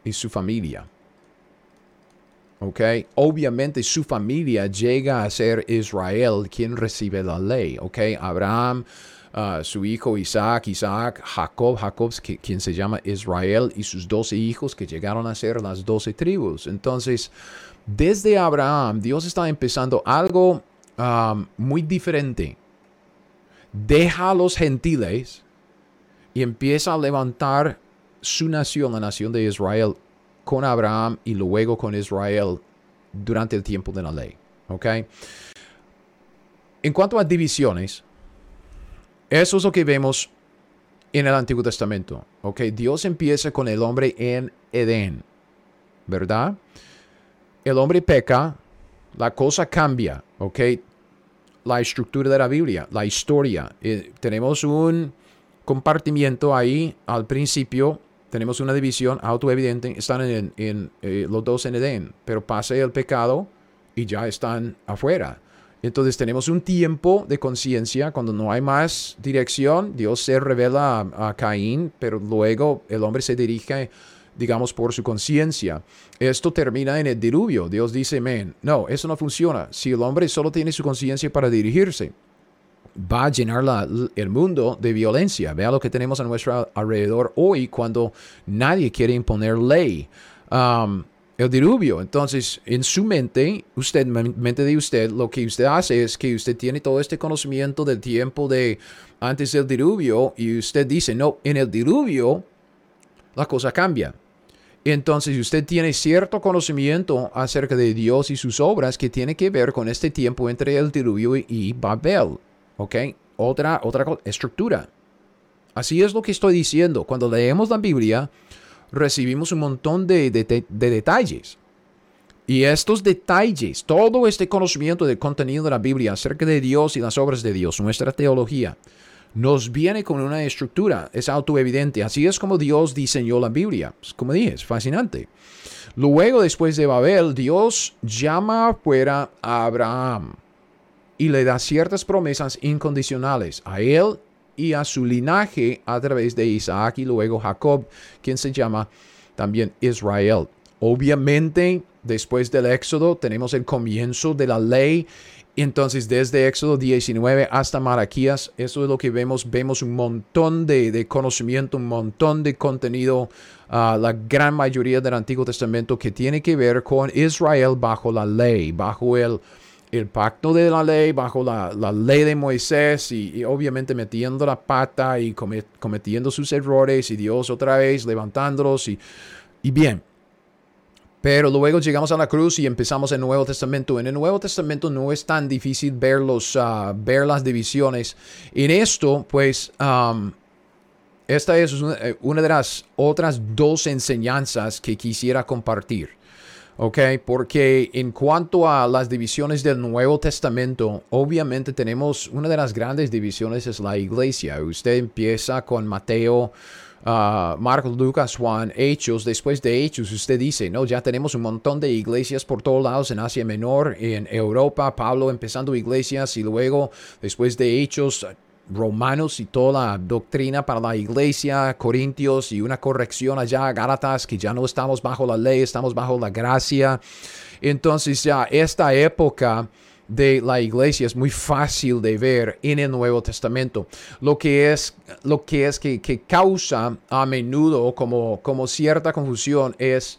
y su familia. ¿Ok? Obviamente su familia llega a ser Israel quien recibe la ley. ¿Ok? Abraham, uh, su hijo Isaac, Isaac, Jacob, Jacob, quien se llama Israel, y sus doce hijos que llegaron a ser las doce tribus. Entonces, desde Abraham, Dios está empezando algo um, muy diferente. Deja a los gentiles y empieza a levantar su nación, la nación de Israel, con Abraham y luego con Israel durante el tiempo de la ley. ¿Ok? En cuanto a divisiones, eso es lo que vemos en el Antiguo Testamento. ¿Ok? Dios empieza con el hombre en Edén, ¿verdad? El hombre peca, la cosa cambia, ¿ok? La estructura de la Biblia, la historia. Eh, tenemos un compartimiento ahí al principio tenemos una división autoevidente, están en, eh, los dos en Edén, pero pasa el pecado y ya están afuera. Entonces tenemos un tiempo de conciencia cuando no hay más dirección, Dios se revela a, Caín, pero luego el hombre se dirige, digamos, por su conciencia. Esto termina en el diluvio. Dios dice, men, no, eso no funciona. Si el hombre solo tiene su conciencia para dirigirse, va a llenar el mundo de violencia. Vea lo que tenemos a nuestro alrededor hoy cuando nadie quiere imponer ley. Um, el diluvio. Entonces, en su mente, usted, mente de usted, lo que usted hace es que usted tiene todo este conocimiento del tiempo de antes del diluvio y usted dice, no, en el diluvio la cosa cambia. Entonces usted tiene cierto conocimiento acerca de Dios y sus obras que tiene que ver con este tiempo entre el diluvio y Babel. ¿Ok? Otra, otra estructura. Así es lo que estoy diciendo. Cuando leemos la Biblia, recibimos un montón de, detalles. Y estos detalles, todo este conocimiento del contenido de la Biblia acerca de Dios y las obras de Dios, nuestra teología, nos viene con una estructura, es autoevidente. Así es como Dios diseñó la Biblia. Como dije, es fascinante. Luego, después de Babel, Dios llama fuera a Abraham y le da ciertas promesas incondicionales a él y a su linaje a través de Isaac y luego Jacob, quien se llama también Israel. Obviamente, después del Éxodo tenemos el comienzo de la ley. Entonces, desde Éxodo 19 hasta Malaquías, eso es lo que vemos. Vemos un montón de, conocimiento, un montón de contenido, uh, la gran mayoría del Antiguo Testamento que tiene que ver con Israel bajo la ley, bajo el, el pacto de la ley, bajo la, ley de Moisés y, obviamente metiendo la pata y cometiendo sus errores y Dios otra vez levantándolos y, y bien. Pero luego llegamos a la cruz y empezamos el Nuevo Testamento. En el Nuevo Testamento no es tan difícil ver, ah, ver las divisiones. En esto, pues, esta es eh, una de las otras dos enseñanzas que quisiera compartir. ¿ok? Porque en cuanto a las divisiones del Nuevo Testamento, obviamente tenemos una de las grandes divisiones es la iglesia. Usted empieza con Mateo, uh, Marcos, Lucas, Juan, Hechos. Después de Hechos, usted dice, no, ya tenemos un montón de iglesias por todos lados en Asia Menor, en Europa, Pablo empezando iglesias y luego, después de Hechos, romanos y toda la doctrina para la iglesia, Corintios y una corrección allá, Gálatas, que ya no estamos bajo la ley, estamos bajo la gracia. Entonces ya esta época de la iglesia es muy fácil de ver en el Nuevo Testamento. Lo que es, lo que, es que, causa a menudo como, como cierta confusión es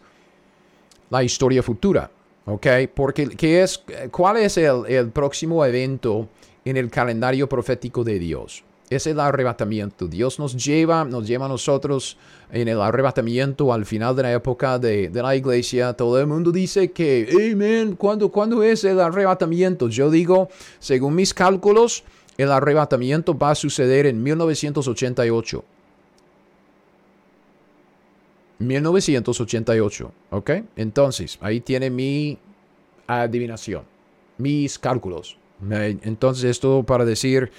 la historia futura. ¿Ok? Porque ¿qué es, ¿cuál es el, el próximo evento? en el calendario profético de Dios. Es el arrebatamiento. Dios nos lleva, nos lleva a nosotros en el arrebatamiento al final de la época de, la iglesia. Todo el mundo dice que, amen, ¿cuándo, ¿cuándo es el arrebatamiento? Yo digo, según mis cálculos, el arrebatamiento va a suceder en 1988. 1988, ¿ok? Entonces, ahí tiene mi adivinación, mis cálculos. Entonces es todo para decir,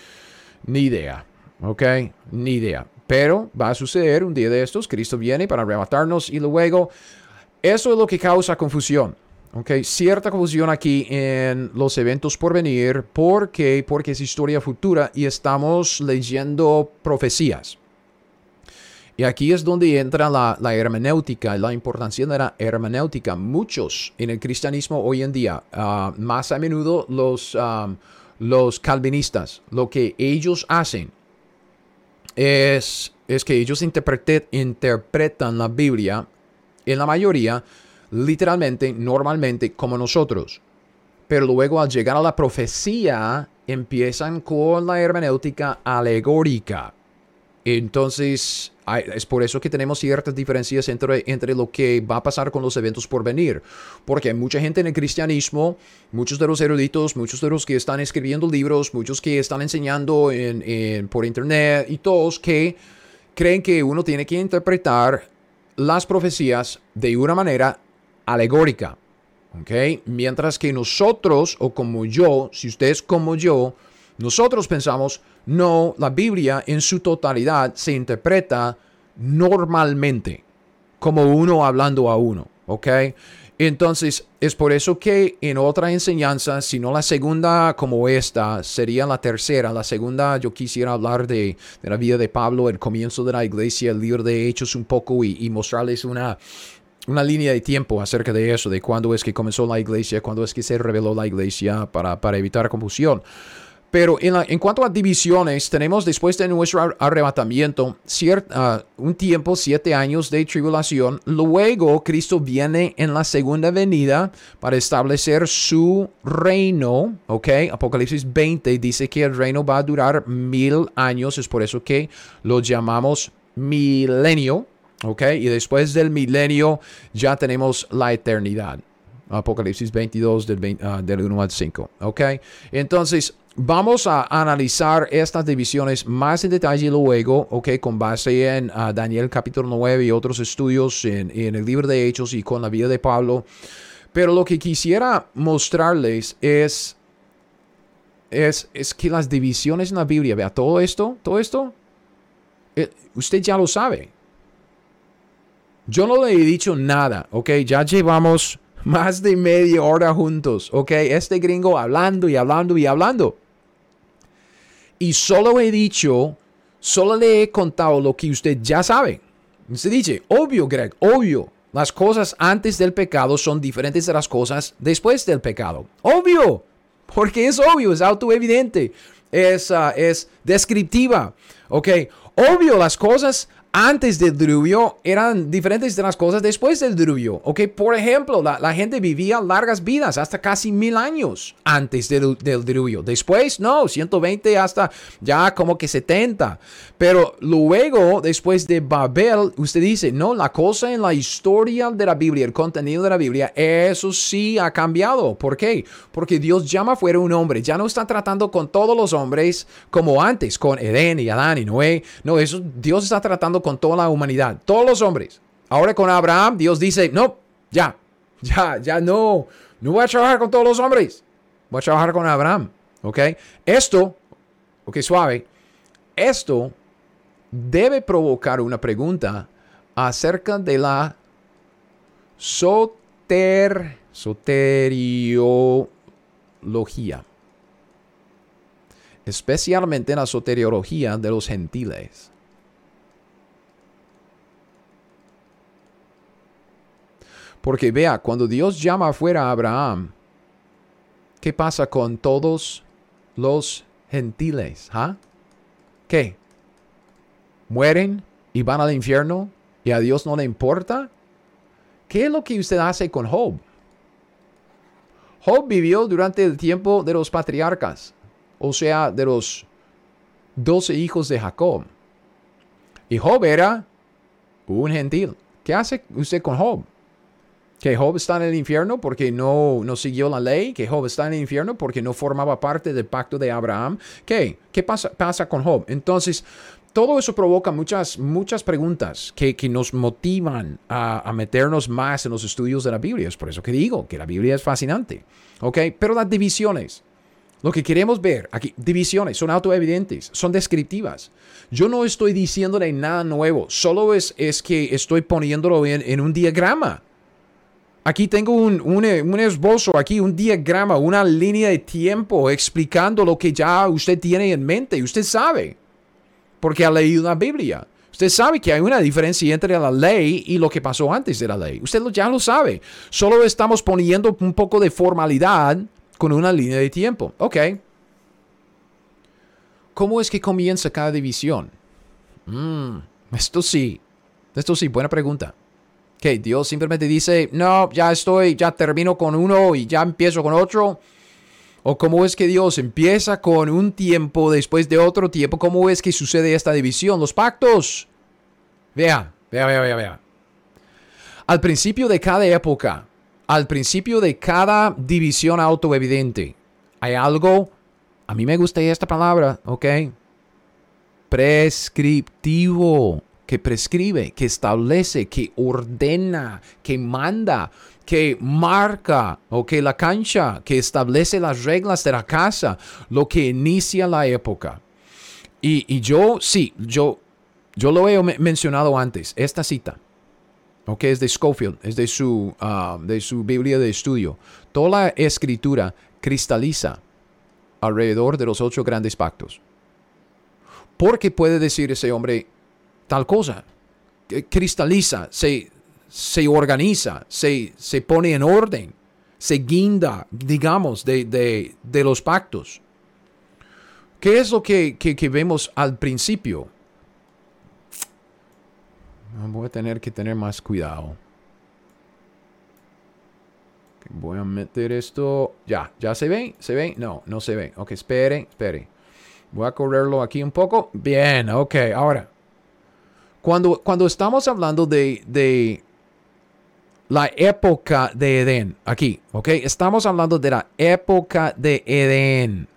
ni idea, ¿ok? Ni idea. Pero va a suceder un día de estos, Cristo viene para arrebatarnos y luego eso es lo que causa confusión. Okay, cierta confusión aquí en los eventos por venir. ¿Por qué? Porque es historia futura y estamos leyendo profecías. Y aquí es donde entra la, la hermenéutica, la importancia de la hermenéutica. Muchos en el cristianismo hoy en día, ah, más a menudo los, ah, los calvinistas, lo que ellos hacen es, es que ellos interpretan la Biblia, en la mayoría, literalmente, normalmente, como nosotros. Pero luego al llegar a la profecía, empiezan con la hermenéutica alegórica. Entonces, es por eso que tenemos ciertas diferencias entre, entre lo que va a pasar con los eventos por venir. Porque hay mucha gente en el cristianismo, muchos de los eruditos, muchos de los que están escribiendo libros, muchos que están enseñando en, por internet y todos que creen que uno tiene que interpretar las profecías de una manera alegórica. ¿ok? Mientras que nosotros, o como yo, si usted es como yo, nosotros pensamos, no, la Biblia en su totalidad se interpreta normalmente, como uno hablando a uno, ¿ok? Entonces, es por eso que en otra enseñanza, si no la segunda como esta, sería la tercera. La segunda, yo quisiera hablar de, la vida de Pablo, el comienzo de la iglesia, el libro de Hechos un poco y mostrarles una, una línea de tiempo acerca de eso, de cuándo es que comenzó la iglesia, cuándo es que se reveló la iglesia para, para evitar confusión. Pero en, en, cuanto a divisiones, tenemos después de nuestro arrebatamiento uh, un tiempo, siete años de tribulación. Luego Cristo viene en la segunda venida para establecer su reino. ¿Ok? Apocalipsis 20 dice que el reino va a durar mil años. Es por eso que lo llamamos milenio. ¿Ok? Y después del milenio ya tenemos la eternidad. Apocalipsis 22 del, uh, del 1 al 5. ¿Ok? Entonces, vamos a analizar estas divisiones más en detalle luego, ¿ok? Con base en uh, Daniel capítulo 9 y otros estudios en, en el libro de Hechos y con la vida de Pablo. Pero lo que quisiera mostrarles es, es, es que las divisiones en la Biblia, vea, todo esto, todo esto, eh, usted ya lo sabe. Yo no le he dicho nada, ¿ok? Ya llevamos más de media hora juntos, ¿ok? Este gringo hablando y hablando y hablando. Y solo he dicho, solo le he contado lo que usted ya sabe. Se dice, obvio, Greg, obvio. Las cosas antes del pecado son diferentes de las cosas después del pecado. Obvio, porque es obvio, es autoevidente, es, uh, es descriptiva. Ok, obvio, las cosas antes del diluvio eran diferentes de las cosas después del diluvio. Ok, por ejemplo, la, gente vivía largas vidas, hasta casi mil años antes del, del, diluvio. Después, no, 120 hasta ya como que 70. Pero luego, después de Babel, usted dice, no, la cosa en la historia de la Biblia, el contenido de la Biblia, eso sí ha cambiado. ¿Por qué? Porque Dios llama fuera un hombre. Ya no está tratando con todos los hombres como antes, con Edén y Adán y Noé. No, eso Dios está tratando con toda la humanidad, todos los hombres. Ahora con Abraham, Dios dice, no, ya, ya, ya no, no voy a trabajar con todos los hombres, voy a trabajar con Abraham, ¿ok? Esto, ok, suave, esto debe provocar una pregunta acerca de la soter, soteriología, especialmente en la soteriología de los gentiles. Porque vea, cuando Dios llama afuera a Abraham, ¿qué pasa con todos los gentiles? ¿Ah? ¿Qué? ¿Mueren y van al infierno y a Dios no le importa? ¿Qué es lo que usted hace con Job? Job vivió durante el tiempo de los patriarcas, o sea, de los doce hijos de Jacob. Y Job era un gentil. ¿Qué hace usted con Job? Que Job está en el infierno porque no, no siguió la ley, que Job está en el infierno porque no formaba parte del pacto de Abraham. ¿Qué? ¿Qué pasa, pasa con Job? Entonces, todo eso provoca muchas, muchas preguntas que, que nos motivan a, a, meternos más en los estudios de la Biblia. Es por eso que digo que la Biblia es fascinante. ¿Ok? Pero las divisiones, lo que queremos ver aquí, divisiones, son autoevidentes, son descriptivas. Yo no estoy diciéndole nada nuevo, solo es, es que estoy poniéndolo en, en un diagrama. Aquí tengo un, un, esbozo, aquí un diagrama, una línea de tiempo explicando lo que ya usted tiene en mente. Usted sabe, porque ha leído la Biblia. Usted sabe que hay una diferencia entre la ley y lo que pasó antes de la ley. Usted ya lo sabe. Solo estamos poniendo un poco de formalidad con una línea de tiempo. Ok. ¿Cómo es que comienza cada división? Mm, esto sí. Esto sí, buena pregunta que Dios simplemente dice, no, ya estoy, ya termino con uno y ya empiezo con otro. ¿O cómo es que Dios empieza con un tiempo después de otro tiempo? ¿Cómo es que sucede esta división? Los pactos. Vea, vea, vea, vea, vea. Al principio de cada época, al principio de cada división autoevidente, hay algo, a mí me gusta esta palabra, ¿ok? Prescriptivo que prescribe, que establece, que ordena, que manda, que marca, o que la cancha, que establece las reglas de la casa, lo que inicia la época. Y, yo, sí, yo, yo lo he mencionado antes, esta cita, ok, es de Schofield, es de su, ah, de su Biblia de estudio. Toda la escritura cristaliza alrededor de los ocho grandes pactos. Porque puede decir ese hombre, tal cosa. Cristaliza, se, se organiza, se, se, pone en orden, se guinda, digamos, de, los pactos. ¿Qué es lo que, vemos al principio? Voy a tener que tener más cuidado. Voy a meter esto. Ya, ya se ve, se ve. No, no se ve. Ok, espere, espere. Voy a correrlo aquí un poco. Bien, ok. Ahora, cuando, cuando estamos hablando de, de la época de Edén, aquí, ¿ok? Estamos hablando de la época de Edén.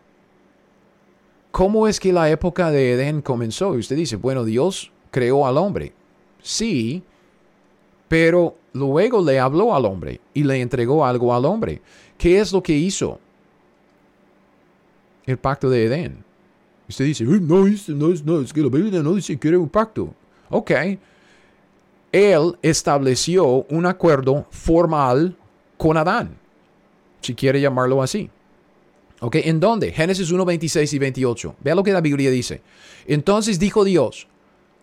¿Cómo es que la época de Edén comenzó? Y usted dice, bueno, Dios creó al hombre. Sí, pero luego le habló al hombre y le entregó algo al hombre. ¿Qué es lo que hizo? El pacto de Edén. Usted dice, no, no, no, es que la Biblia no dice que era un pacto. Ok. Él estableció un acuerdo formal con Adán, si quiere llamarlo así. ¿Ok? ¿En dónde? Génesis 1, 26 y 28. Vea lo que la Biblia dice. Entonces dijo Dios,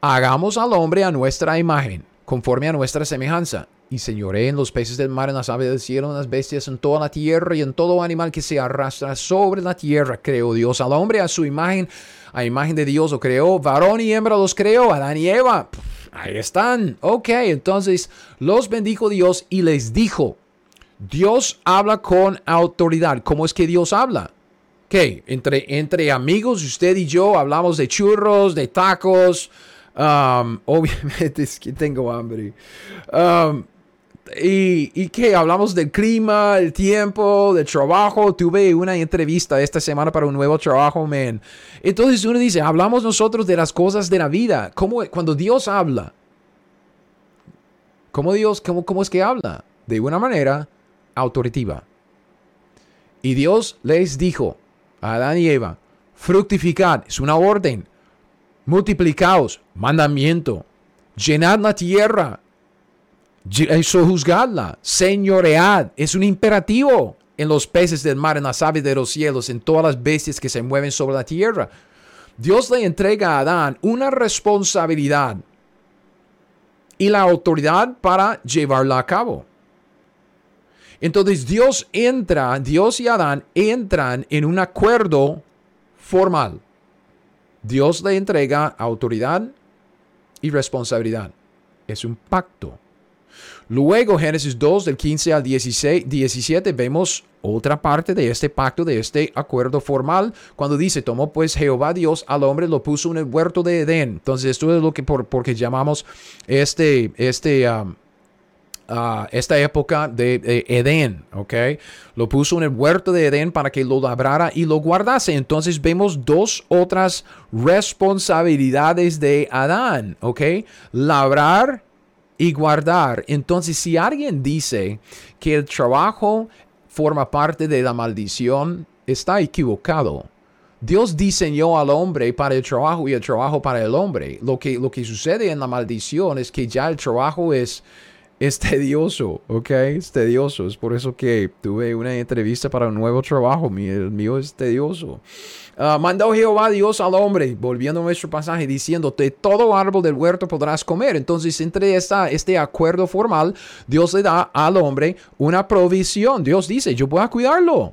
hagamos al hombre a nuestra imagen, conforme a nuestra semejanza, y señoré en los peces del mar, en las aves del cielo, en las bestias, en toda la tierra y en todo animal que se arrastra sobre la tierra. Creó Dios al hombre a su imagen a imagen de Dios lo creó, varón y hembra los creó, Adán y Eva. Ahí están. Ok, entonces los bendijo Dios y les dijo, Dios habla con autoridad. ¿Cómo es que Dios habla? ¿Qué? Entre, entre amigos, usted y yo hablamos de churros, de tacos. Um, obviamente es que tengo hambre. Um, y, y que hablamos del clima, el tiempo, del trabajo. Tuve una entrevista esta semana para un nuevo trabajo, man. Entonces uno dice, hablamos nosotros de las cosas de la vida. ¿Cómo, cuando Dios habla, ¿cómo Dios, cómo, cómo es que habla? De una manera autoritativa. Y Dios les dijo a Adán y Eva, fructificad, es una orden, multiplicaos, mandamiento, llenad la tierra, sojuzgadla, señoread, es un imperativo en los peces del mar, en las aves de los cielos, en todas las bestias que se mueven sobre la tierra. Dios le entrega a Adán una responsabilidad y la autoridad para llevarla a cabo. Entonces Dios entra, Dios y Adán entran en un acuerdo formal. Dios le entrega autoridad y responsabilidad. Es un pacto. Luego, Génesis 2, del 15 al 16, 17, vemos otra parte de este pacto, de este acuerdo formal, cuando dice, tomó pues Jehová Dios al hombre, lo puso en el huerto de Edén. Entonces, esto es lo que por, porque llamamos este, este, um, uh, esta época de, Edén, ¿ok? Lo puso en el huerto de Edén para que lo labrara y lo guardase. Entonces vemos dos otras responsabilidades de Adán, ¿ok? Labrar y guardar. Entonces, si alguien dice que el trabajo forma parte de la maldición, está equivocado. Dios diseñó al hombre para el trabajo y el trabajo para el hombre. Lo que, lo que sucede en la maldición es que ya el trabajo es, es tedioso, ¿ok? Es tedioso. Es por eso que tuve una entrevista para un nuevo trabajo. el mío es tedioso. Uh, mandó Jehová Dios al hombre, volviendo a nuestro pasaje, diciendo, de todo árbol del huerto podrás comer. Entonces, entre esta, este acuerdo formal, Dios le da al hombre una provisión. Dios dice, yo voy a cuidarlo.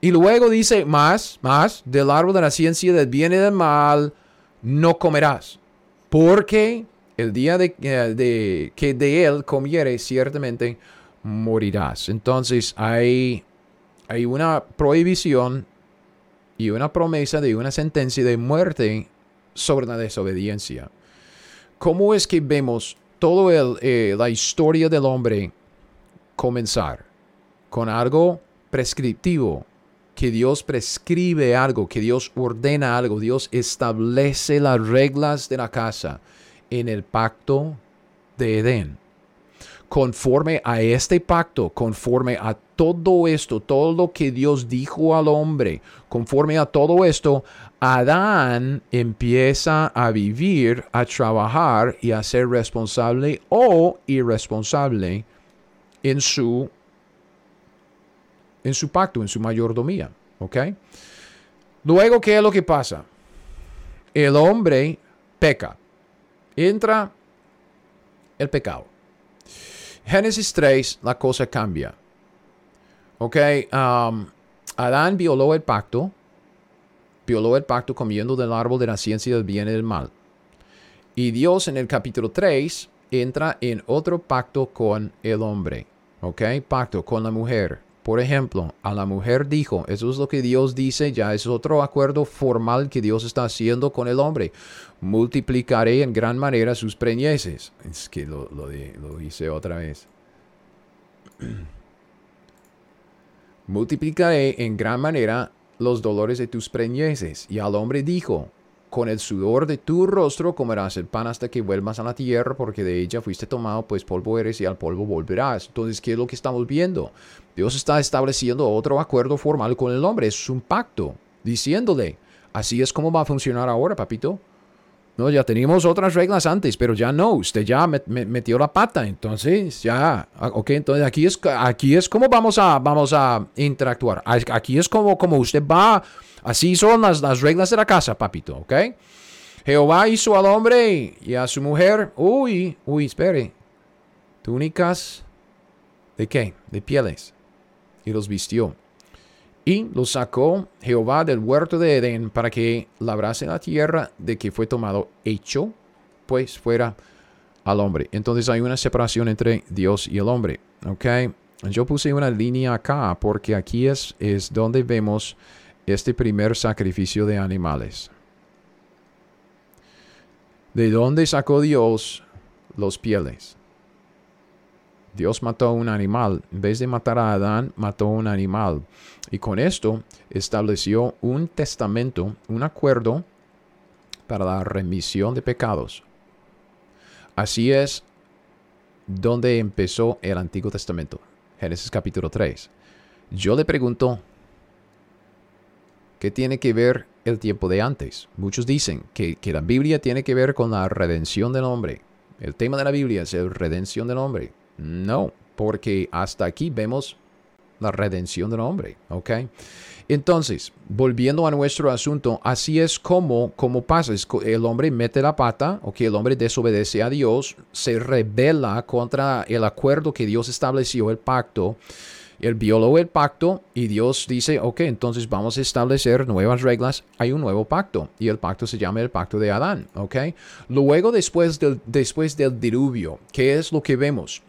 Y luego dice, más, más, del árbol de la ciencia del bien y del mal, no comerás. Porque el día de, eh, de, que de él comiere, ciertamente morirás. Entonces hay, hay una prohibición y una promesa de una sentencia de muerte sobre la desobediencia. ¿Cómo es que vemos toda eh, la historia del hombre comenzar? Con algo prescriptivo, que Dios prescribe algo, que Dios ordena algo, Dios establece las reglas de la casa en el pacto de Edén. Conforme a este pacto, conforme a todo esto, todo lo que Dios dijo al hombre, conforme a todo esto, Adán empieza a vivir, a trabajar y a ser responsable o irresponsable en su, en su pacto, en su mayordomía. ¿Ok? Luego, ¿qué es lo que pasa? El hombre peca entra el pecado. Génesis 3, la cosa cambia. Ok, um, Adán violó el pacto, violó el pacto comiendo del árbol de la ciencia del bien y del mal. Y Dios en el capítulo 3 entra en otro pacto con el hombre. Ok, pacto con la mujer. Por ejemplo, a la mujer dijo, eso es lo que Dios dice, ya es otro acuerdo formal que Dios está haciendo con el hombre. Multiplicaré en gran manera sus preñeces. Es que lo, lo hice otra vez. Multiplicaré en gran manera los dolores de tus preñeces. Y al hombre dijo, con el sudor de tu rostro comerás el pan hasta que vuelvas a la tierra, porque de ella fuiste tomado, pues polvo eres y al polvo volverás. Entonces, ¿qué es lo que estamos viendo? Dios está estableciendo otro acuerdo formal con el hombre, es un pacto, diciéndole, así es como va a funcionar ahora, papito. No, ya teníamos otras reglas antes, pero ya no, usted ya metió la pata, entonces ya, ah, ok, entonces aquí es, aquí es como vamos a, vamos a interactuar, aquí es como, como usted va Así son las, las reglas de la casa, papito, ¿ok? Jehová hizo al hombre y a su mujer, uy, uy, espere, túnicas de qué? De pieles. Y los vistió. Y los sacó Jehová del huerto de Edén para que labrase la tierra de que fue tomado hecho, pues fuera al hombre. Entonces hay una separación entre Dios y el hombre. ¿Ok? Yo puse una línea acá porque aquí es, es donde vemos este primer sacrificio de animales. ¿De dónde sacó Dios los pieles? Dios mató un animal. En vez de matar a Adán, mató un animal. Y con esto estableció un testamento, un acuerdo para la remisión de pecados. Así es donde empezó el Antiguo Testamento. Génesis capítulo 3. Yo le pregunto, ¿Qué tiene que ver el tiempo de antes? Muchos dicen que, la Biblia tiene que ver con la redención del hombre. El tema de la Biblia es la redención del hombre. No, porque hasta aquí vemos la redención del hombre, ¿ok? Entonces, volviendo a nuestro asunto, así es como, como pasa, el hombre mete la pata, o que el hombre desobedece a Dios, se rebela contra el acuerdo que Dios estableció, el pacto, él violó el pacto y Dios dice, ok, entonces vamos a establecer nuevas reglas. Hay un nuevo pacto y el pacto se llama el pacto de Adán, ok. Luego, después del, después del diluvio, ¿qué es lo que vemos?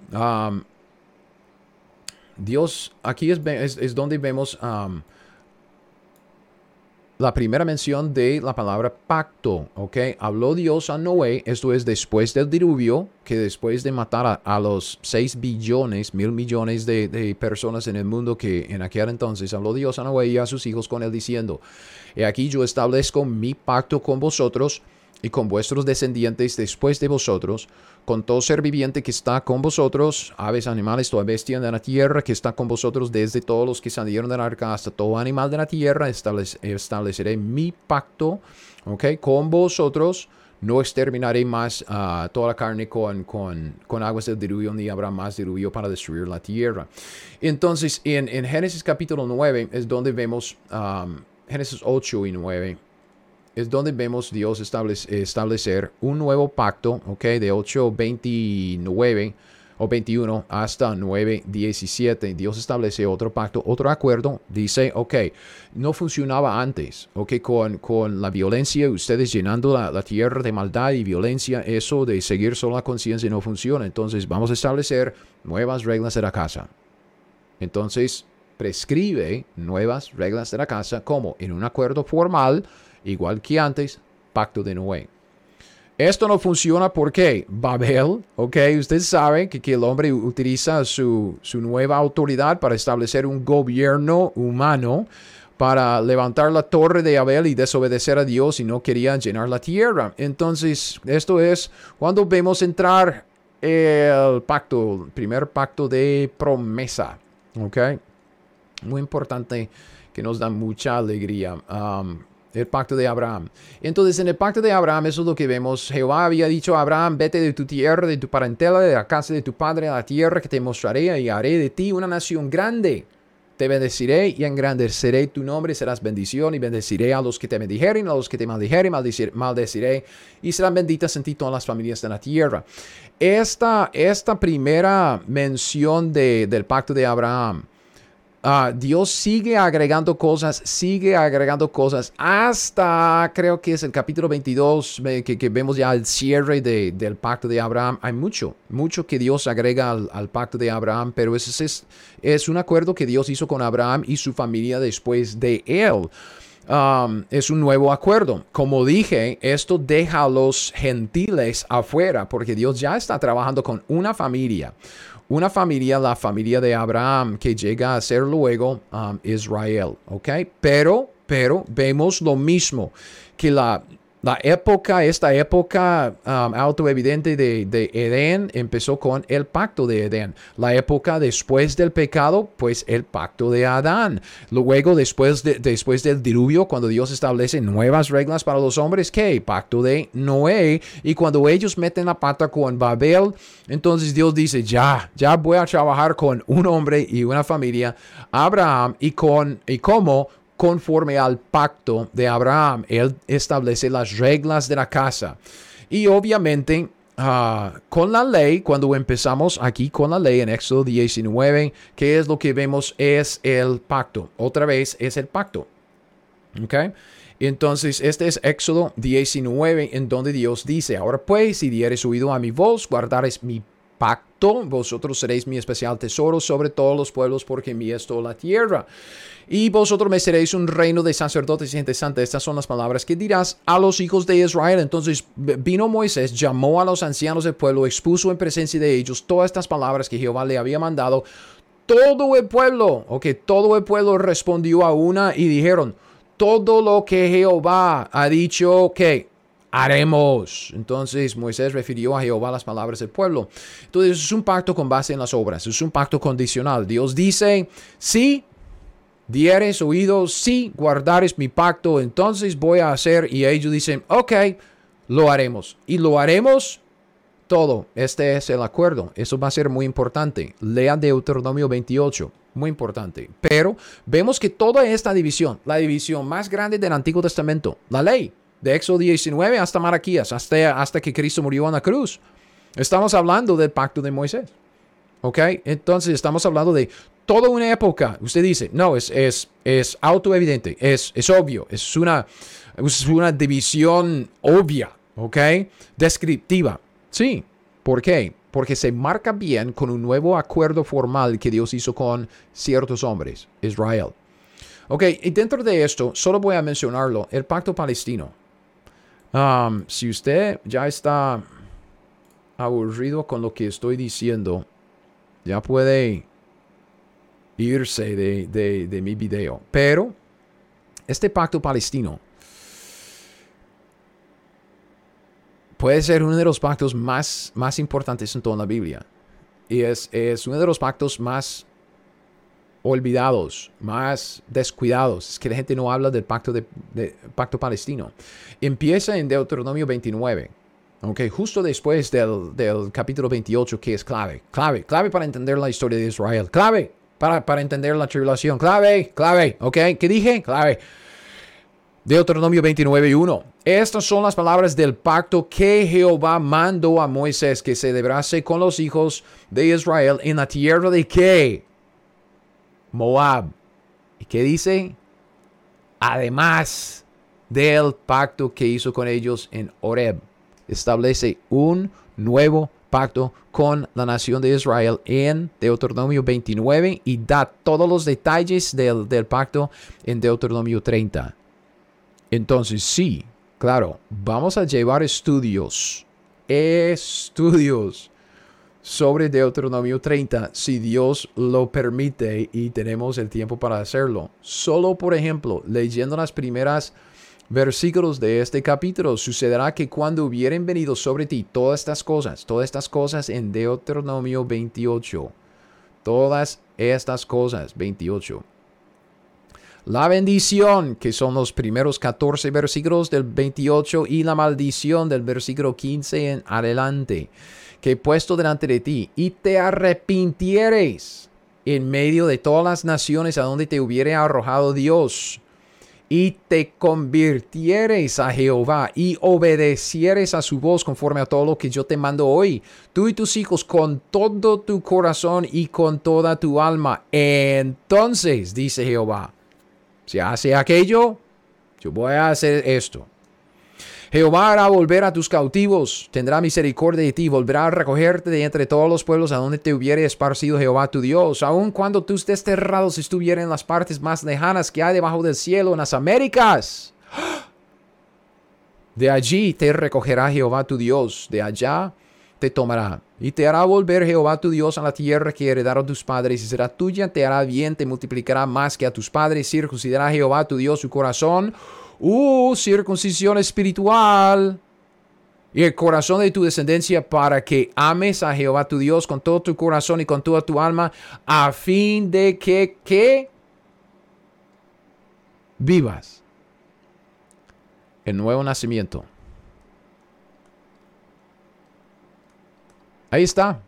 Dios, aquí es, es, donde vemos la primera mención de la palabra pacto, ¿ok? Habló Dios a Noé, esto es después del diluvio, que después de matar a, los 6 billones, mil millones de, personas en el mundo que en aquel entonces habló Dios a Noé y a sus hijos con él diciendo, he aquí yo establezco mi pacto con vosotros y con vuestros descendientes después de vosotros, con todo ser viviente que está con vosotros, aves, animales, toda bestia de la tierra que está con vosotros, desde todos los que salieron del arca hasta todo animal de la tierra, estableceré mi pacto, ¿ok? Con vosotros, no exterminaré más a toda la carne con, con, con, aguas del diluvio, ni habrá más diluvio para destruir la tierra. Entonces, en, en Génesis capítulo 9 es donde vemos, um, Génesis 8 y 9, es donde vemos Dios establecer un nuevo pacto, ¿ok? De 8.29 o 21 hasta 9.17. Dios establece otro pacto, otro acuerdo. Dice, ok, no funcionaba antes, ok, con, con la violencia, ustedes llenando la, la tierra de maldad y violencia, eso de seguir solo la conciencia no funciona. Entonces vamos a establecer nuevas reglas de la casa. Entonces prescribe nuevas reglas de la casa como en un acuerdo formal igual que antes, pacto de Noé. Esto no funciona porque Babel, ok, usted sabe que, que el hombre utiliza su, su, nueva autoridad para establecer un gobierno humano, para levantar la torre de Abel y desobedecer a Dios y no quería llenar la tierra. Entonces, esto es cuando vemos entrar el pacto, el primer pacto de promesa, ok, muy importante que nos da mucha alegría. Um, el pacto de Abraham. Entonces, en el pacto de Abraham, eso es lo que vemos. Jehová había dicho a Abraham, vete de tu tierra, de tu parentela, de la casa de tu padre, a la tierra que te mostraré y haré de ti una nación grande. Te bendeciré y engrandeceré tu nombre, serás bendición y bendeciré a los que te bendijeren, a los que te maldijeren, maldeciré y serán benditas en ti todas las familias de la tierra. Esta, esta primera mención de, del pacto de Abraham, Ah, Dios sigue agregando cosas, sigue agregando cosas, hasta creo que es el capítulo 22 que, vemos ya el cierre del pacto de Abraham. Hay mucho, mucho que Dios agrega al, pacto de Abraham, pero ese es, es un acuerdo que Dios hizo con Abraham y su familia después de él. Um, es un nuevo acuerdo. Como dije, esto deja a los gentiles afuera porque Dios ya está trabajando con una familia una familia, la familia de Abraham, que llega a ser luego um, Israel, ¿ok? Pero, pero vemos lo mismo, que la, la época, esta época um, autoevidente de, de, Edén empezó con el pacto de Edén. La época después del pecado, pues el pacto de Adán. Luego, después, de, después del diluvio, cuando Dios establece nuevas reglas para los hombres, ¿qué? Pacto de Noé. Y cuando ellos meten la pata con Babel, entonces Dios dice, ya, ya voy a trabajar con un hombre y una familia, Abraham, y con, y cómo conforme al pacto de Abraham. Él establece las reglas de la casa. Y obviamente ah, con la ley, cuando empezamos aquí con la ley en Éxodo 19, ¿qué es lo que vemos? Es el pacto. Otra vez es el pacto. ¿Ok? Entonces, este es Éxodo 19, en donde Dios dice, ahora pues, si dieres oído a mi voz, guardares mi pacto, vosotros seréis mi especial tesoro sobre todos los pueblos, porque mi es toda la tierra. Y vosotros me seréis un reino de sacerdotes y gente santa. Estas son las palabras que dirás a los hijos de Israel. Entonces vino Moisés, llamó a los ancianos del pueblo, expuso en presencia de ellos todas estas palabras que Jehová le había mandado. Todo el pueblo, ok, todo el pueblo respondió a una y dijeron, todo lo que Jehová ha dicho que haremos. Entonces Moisés refirió a Jehová las palabras del pueblo. Entonces es un pacto con base en las obras, es un pacto condicional. Dios dice, sí, dieres oídos, si guardares mi pacto, entonces voy a hacer. Y ellos dicen, ok, lo haremos. Y lo haremos todo. Este es el acuerdo. Eso va a ser muy importante. Lea Deuteronomio 28. Muy importante. Pero vemos que toda esta división, la división más grande del Antiguo Testamento, la ley, de Éxodo 19 hasta Maraquías, hasta, hasta que Cristo murió en la cruz. Estamos hablando del pacto de Moisés. ¿Ok? Entonces estamos hablando de toda una época, usted dice, no, es, es, es autoevidente, es, es obvio, es una, es una división obvia, ¿ok? Descriptiva. Sí, ¿por qué? Porque se marca bien con un nuevo acuerdo formal que Dios hizo con ciertos hombres, Israel. Ok, y dentro de esto, solo voy a mencionarlo, el pacto palestino. Si usted ya está aburrido con lo que estoy diciendo, ya puede irse de, mi video. Pero este pacto palestino puede ser uno de los pactos más, más importantes en toda la Biblia. Y es, es uno de los pactos más olvidados, más descuidados. Es que la gente no habla del pacto, de, pacto palestino. Empieza en Deuteronomio 29. Okay, justo después del, del, capítulo 28, que es clave, clave, clave para entender la historia de Israel, clave para, para entender la tribulación, clave, clave, ok, ¿qué dije? Clave. Deuteronomio 29.1. Estas son las palabras del pacto que Jehová mandó a Moisés que celebrase con los hijos de Israel en la tierra de qué? Moab. ¿Y qué dice? Además del pacto que hizo con ellos en Horeb establece un nuevo pacto con la nación de Israel en Deuteronomio 29 y da todos los detalles del, del pacto en Deuteronomio 30. Entonces, sí, claro, vamos a llevar estudios, estudios sobre Deuteronomio 30 si Dios lo permite y tenemos el tiempo para hacerlo. Solo, por ejemplo, leyendo las primeras versículos de este capítulo, sucederá que cuando hubieren venido sobre ti todas estas cosas, todas estas cosas en Deuteronomio 28, todas estas cosas, 28. La bendición, que son los primeros 14 versículos del 28, y la maldición del versículo 15 en adelante, que he puesto delante de ti, y te arrepintieres en medio de todas las naciones a donde te hubiere arrojado Dios y te convirtieres a Jehová y obedecieres a su voz conforme a todo lo que yo te mando hoy, tú y tus hijos con todo tu corazón y con toda tu alma, entonces, dice Jehová, si hace aquello, yo voy a hacer esto. Jehová hará volver a tus cautivos, tendrá misericordia de ti, volverá a recogerte de entre todos los pueblos a donde te hubiere esparcido Jehová tu Dios, aun cuando tus desterrados estuvieran en las partes más lejanas que hay debajo del cielo, en las Américas. De allí te recogerá Jehová tu Dios, de allá te tomará, y te hará volver Jehová tu Dios a la tierra que heredaron tus padres, y será tuya, te hará bien, te multiplicará más que a tus padres, circuncidará Jehová tu Dios su corazón, uh, circuncisión espiritual y el corazón de tu descendencia para que ames a Jehová tu Dios con todo tu corazón y con toda tu alma, a fin de que, que vivas el nuevo nacimiento. Ahí está.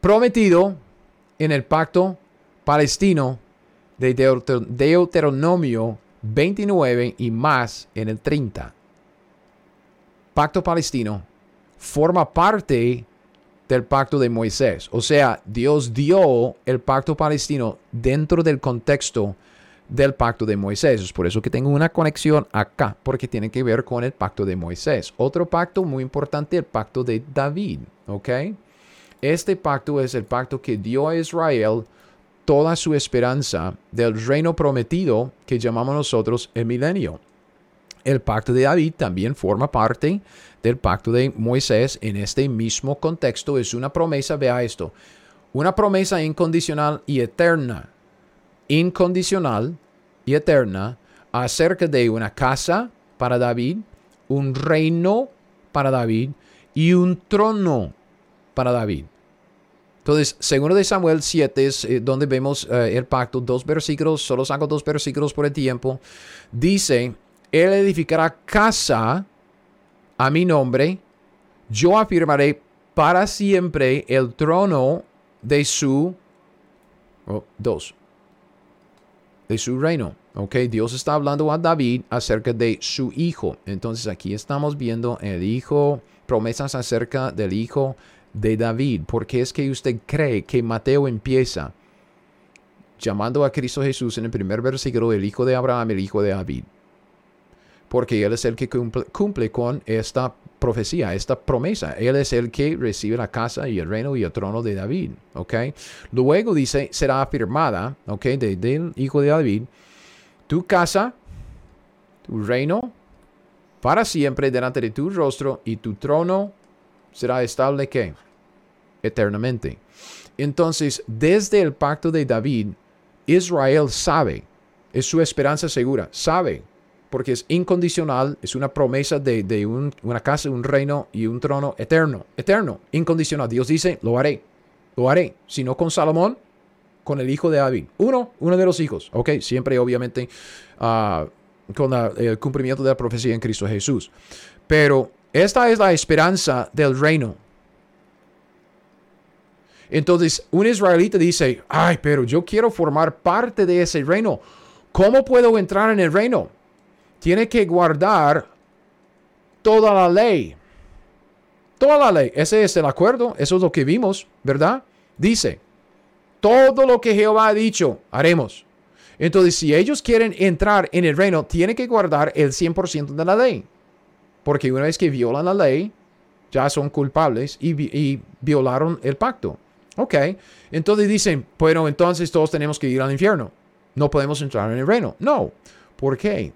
Prometido en el pacto palestino de Deuteronomio 29 y más en el 30. Pacto palestino forma parte del pacto de Moisés. O sea, Dios dio el pacto palestino dentro del contexto del pacto de Moisés. Es por eso que tengo una conexión acá, porque tiene que ver con el pacto de Moisés. Otro pacto muy importante, el pacto de David. ¿Ok? Este pacto es el pacto que dio a Israel toda su esperanza del reino prometido que llamamos nosotros el milenio. El pacto de David también forma parte del pacto de Moisés en este mismo contexto. Es una promesa, vea esto, una promesa incondicional y eterna. Incondicional y eterna acerca de una casa para David, un reino para David y un trono para David. Entonces, segundo de Samuel 7 es eh, donde vemos eh, el pacto, dos versículos, solo saco dos versículos por el tiempo. Dice, Él edificará casa a mi nombre, yo afirmaré para siempre el trono de su, oh, dos, de su reino. Ok, Dios está hablando a David acerca de su hijo. Entonces aquí estamos viendo el hijo, promesas acerca del hijo de David. porque es que usted cree que Mateo empieza llamando a Cristo Jesús en el primer versículo el hijo de Abraham, el hijo de David? Porque Él es el que cumple, con esta profecía, esta promesa. Él es el que recibe la casa y el reino y el trono de David. ¿ok? Luego dice, será afirmada, ¿ok? del hijo de David, tu casa, tu reino, para siempre delante de tu rostro y tu trono será estable que eternamente. Entonces, desde el pacto de David, Israel sabe, es su esperanza segura, sabe, porque es incondicional, es una promesa de, una casa, un reino y un trono eterno, eterno, incondicional. Dios dice, lo haré, lo haré. Si no con Salomón, con el hijo de David. Uno, uno de los hijos. Ok, siempre obviamente ah, con el cumplimiento de la profecía en Cristo Jesús. Pero esta es la esperanza del reino. Entonces, un israelita dice, ay, pero yo quiero formar parte de ese reino. ¿Cómo puedo entrar en el reino? Tiene que guardar toda la ley. Toda la ley. Ese es el acuerdo. Eso es lo que vimos, ¿verdad? Dice, todo lo que Jehová ha dicho, haremos. Entonces, si ellos quieren entrar en el reino, tienen que guardar el 100% de la ley. Porque una vez que violan la ley, ya son culpables y, y violaron el pacto. Ok, entonces dicen, bueno, entonces todos tenemos que ir al infierno. No podemos entrar en el reino. No. ¿Por qué?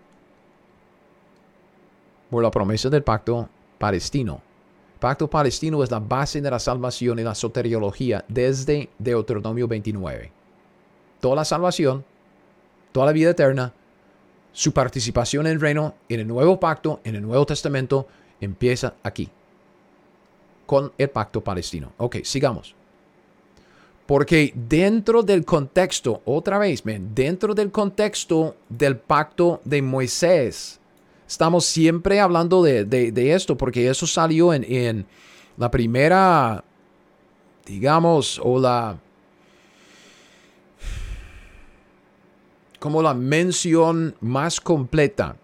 Por la promesa del pacto palestino. El pacto palestino es la base de la salvación y la soteriología desde Deuteronomio 29. Toda la salvación, toda la vida eterna, su participación en el reino, en el nuevo pacto, en el Nuevo Testamento, empieza aquí, con el pacto palestino. Ok, sigamos. Porque dentro del contexto, otra vez, dentro del contexto del pacto de Moisés, estamos siempre hablando de, esto, porque eso salió en, en, la primera, digamos, o la, como la mención más completa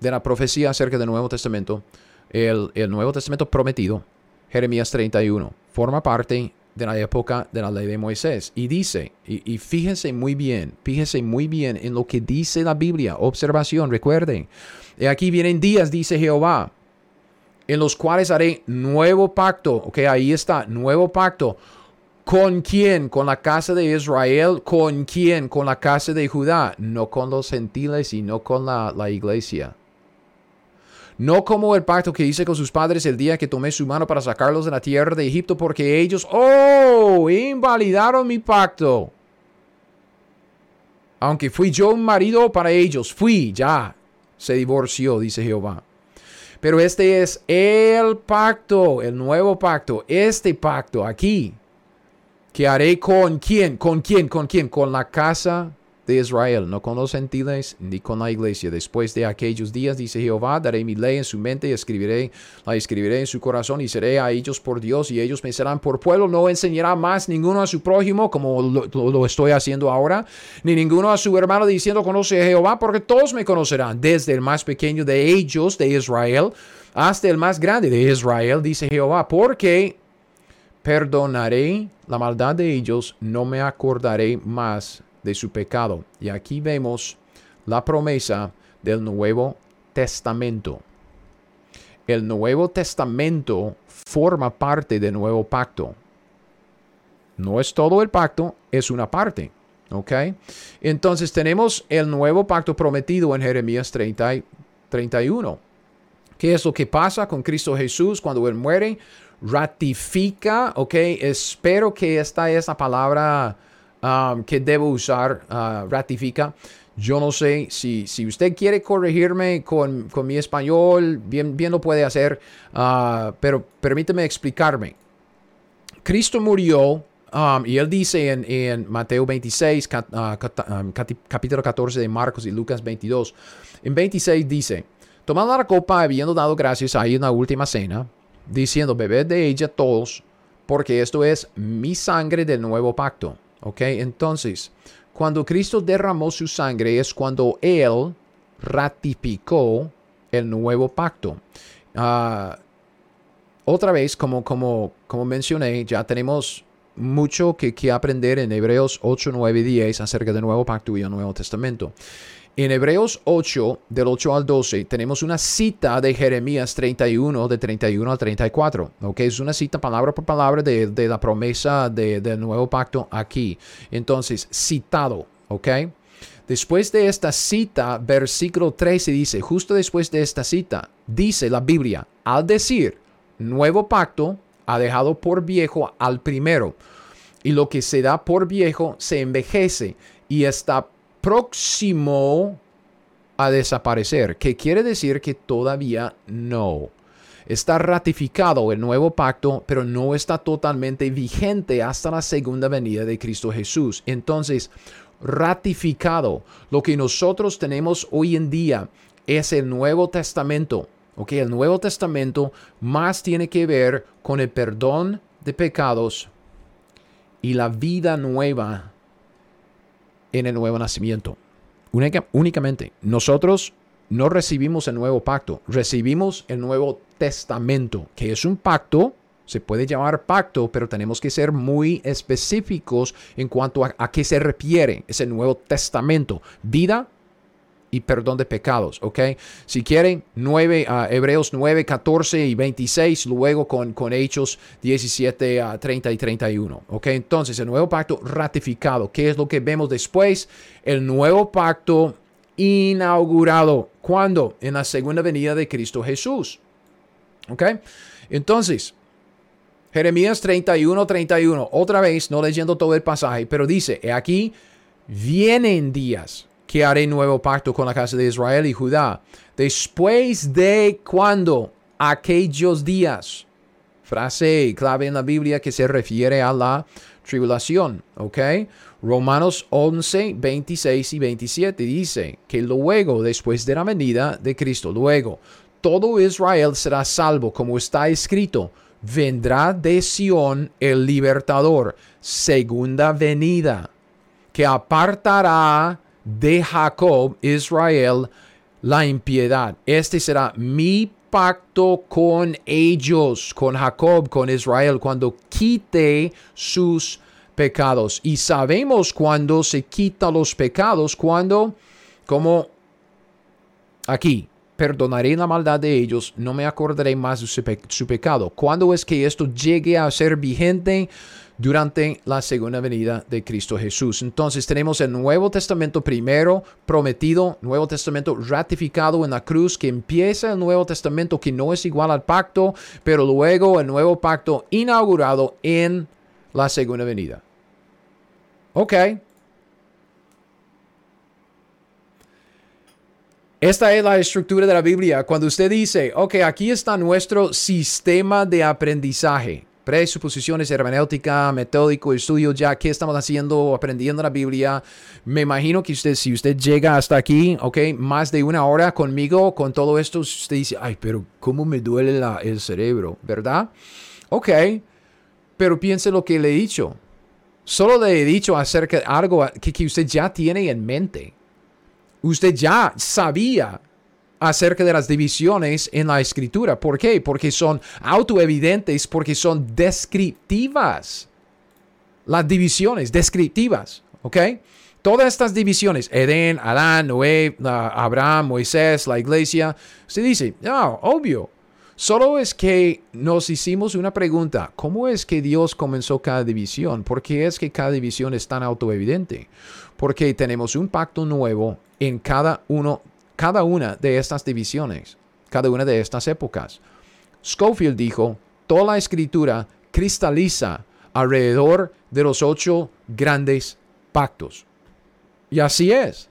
de la profecía acerca del Nuevo Testamento, el, Nuevo Testamento prometido, Jeremías 31, forma parte de la época de la ley de Moisés. Y dice, y, fíjense muy bien, fíjense muy bien en lo que dice la Biblia. Observación, recuerden. Y aquí vienen días, dice Jehová, en los cuales haré nuevo pacto. Ok, ahí está, nuevo pacto. ¿Con quién? Con la casa de Israel. ¿Con quién? Con la casa de Judá. No con los gentiles y no con la, la iglesia. No como el pacto que hice con sus padres el día que tomé su mano para sacarlos de la tierra de Egipto, porque ellos, oh, invalidaron mi pacto. Aunque fui yo un marido para ellos, fui ya. Se divorció, dice Jehová. Pero este es el pacto, el nuevo pacto, este pacto aquí, que haré con quién, con quién, con quién, con la casa de Israel, no con los gentiles ni con la iglesia. Después de aquellos días, dice Jehová, daré mi ley en su mente y escribiré, la escribiré en su corazón y seré a ellos por Dios y ellos me serán por pueblo. No enseñará más ninguno a su prójimo como lo, estoy haciendo ahora, ni ninguno a su hermano diciendo conoce a Jehová, porque todos me conocerán, desde el más pequeño de ellos, de Israel, hasta el más grande de Israel, dice Jehová, porque perdonaré la maldad de ellos, no me acordaré más de su pecado. Y aquí vemos la promesa del Nuevo Testamento. El Nuevo Testamento forma parte del nuevo pacto. No es todo el pacto, es una parte. ¿Ok? Entonces tenemos el nuevo pacto prometido en Jeremías 30, 31. ¿Qué es lo que pasa con Cristo Jesús cuando Él muere? Ratifica, ¿ok? Espero que esta es la palabra Um, que debo usar, uh, ratifica. Yo no sé si, si usted quiere corregirme con, mi español, bien, bien lo puede hacer, uh, pero permíteme explicarme. Cristo murió um, y él dice en, Mateo 26, uh, um, capítulo 14 de Marcos y Lucas 22, en 26 dice, tomando la copa, habiendo dado gracias ahí en la última cena, diciendo, bebed de ella todos, porque esto es mi sangre del nuevo pacto ¿Ok? Entonces, cuando Cristo derramó su sangre es cuando Él ratificó el nuevo pacto. Ah, otra vez, como, como, como mencioné, ya tenemos mucho que, que aprender en Hebreos 8, 9 y 10 acerca del nuevo pacto y el Nuevo Testamento. En Hebreos 8, del 8 al 12, tenemos una cita de Jeremías 31, de 31 al 34. ¿ok? Es una cita palabra por palabra de, la promesa del nuevo pacto aquí. Entonces, citado. ¿ok? Después de esta cita, versículo 13 dice, justo después de esta cita, dice la Biblia, al decir, nuevo pacto ha dejado por viejo al primero. Y lo que se da por viejo se envejece y está próximo a desaparecer, que quiere decir que todavía no. está ratificado el nuevo pacto, pero no está totalmente vigente hasta la segunda venida de Cristo Jesús. Entonces, ratificado, lo que nosotros tenemos hoy en día es el Nuevo Testamento. Ok, el Nuevo Testamento más tiene que ver con el perdón de pecados y la vida nueva en el nuevo nacimiento. únicamente, nosotros no recibimos el nuevo pacto, recibimos el nuevo testamento, que es un pacto, se puede llamar pacto, pero tenemos que ser muy específicos en cuanto a, a qué se refiere ese nuevo testamento. Vida y perdón de pecados, ¿ok? Si quieren, 9, uh, Hebreos 9, 14 y 26, luego con, con Hechos 17, uh, 30 y 31, ¿ok? Entonces, el nuevo pacto ratificado, ¿qué es lo que vemos después? El nuevo pacto inaugurado, ¿cuándo? En la segunda venida de Cristo Jesús, ¿ok? Entonces, Jeremías 31, 31, otra vez, no leyendo todo el pasaje, pero dice, aquí vienen días que haré nuevo pacto con la casa de Israel y Judá. Después de cuando aquellos días. Frase clave en la Biblia que se refiere a la tribulación, ¿ok? Romanos 11, 26 y 27 dice que luego, después de la venida de Cristo, luego, todo Israel será salvo, como está escrito, vendrá de Sión el libertador, segunda venida, que apartará de Jacob, Israel, la impiedad. Este será mi pacto con ellos, con Jacob, con Israel, cuando quite sus pecados. Y sabemos cuando se quita los pecados, cuando, como aquí, perdonaré la maldad de ellos, no me acordaré más de su, pecado. ¿Cuándo es que esto llegue a ser vigente? durante la segunda venida de Cristo Jesús. Entonces tenemos el Nuevo Testamento primero prometido, Nuevo Testamento ratificado en la cruz, que empieza el Nuevo Testamento que no es igual al pacto, pero luego el nuevo pacto inaugurado en la segunda venida. Ok. Esta es la estructura de la Biblia. Cuando usted dice, ok, aquí está nuestro sistema de aprendizaje presuposiciones, hermenéutica, metódico, estudio, ya que estamos haciendo, aprendiendo la Biblia. Me imagino que usted, si usted llega hasta aquí, ok, más de una hora conmigo, con todo esto, usted dice, ay, pero ¿cómo me duele el cerebro? ¿Verdad? Ok, pero piense lo que le he dicho. Solo le he dicho acerca de algo que usted ya tiene en mente. Usted ya sabía acerca de las divisiones en la escritura. ¿Por qué? Porque son autoevidentes, porque son descriptivas. Las divisiones descriptivas, ¿ok? Todas estas divisiones, Edén, Adán, Noé, Abraham, Moisés, la iglesia, se dice, no, obvio. Solo es que nos hicimos una pregunta, ¿cómo es que Dios comenzó cada división? ¿Por qué es que cada división es tan autoevidente? Porque tenemos un pacto nuevo en cada uno cada una de estas divisiones, cada una de estas épocas. Schofield dijo, toda la escritura cristaliza alrededor de los ocho grandes pactos. Y así es.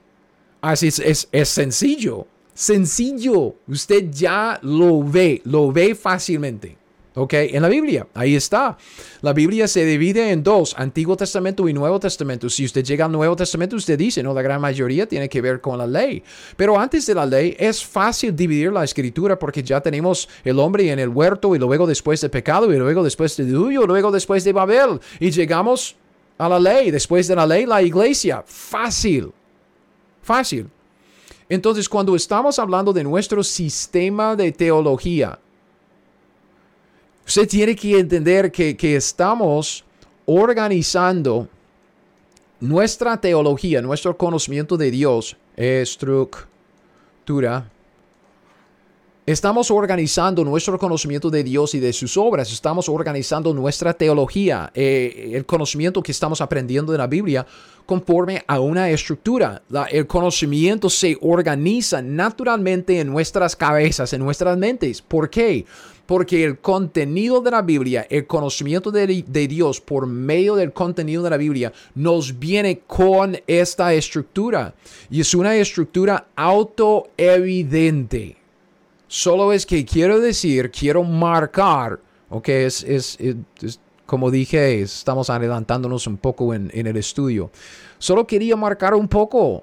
Así es, es, es sencillo. Sencillo. Usted ya lo ve, lo ve fácilmente. ¿Ok? En la Biblia, ahí está. La Biblia se divide en dos, Antiguo Testamento y Nuevo Testamento. Si usted llega al Nuevo Testamento, usted dice, no, la gran mayoría tiene que ver con la ley. Pero antes de la ley es fácil dividir la escritura porque ya tenemos el hombre en el huerto y luego después de pecado y luego después de diluvio, luego después de Babel. Y llegamos a la ley, después de la ley, la iglesia. Fácil. Fácil. Entonces, cuando estamos hablando de nuestro sistema de teología, Usted tiene que entender que, estamos organizando nuestra teología, nuestro conocimiento de Dios, estructura. Estamos organizando nuestro conocimiento de Dios y de sus obras. Estamos organizando nuestra teología, eh, el conocimiento que estamos aprendiendo de la Biblia conforme a una estructura. el conocimiento se organiza naturalmente en nuestras cabezas, en nuestras mentes. ¿Por qué? Porque el contenido de la Biblia, el conocimiento de, Dios por medio del contenido de la Biblia, nos viene con esta estructura. Y es una estructura autoevidente. Solo es que quiero decir, quiero marcar, ok, es, es, como dije, estamos adelantándonos un poco en, en el estudio. Solo quería marcar un poco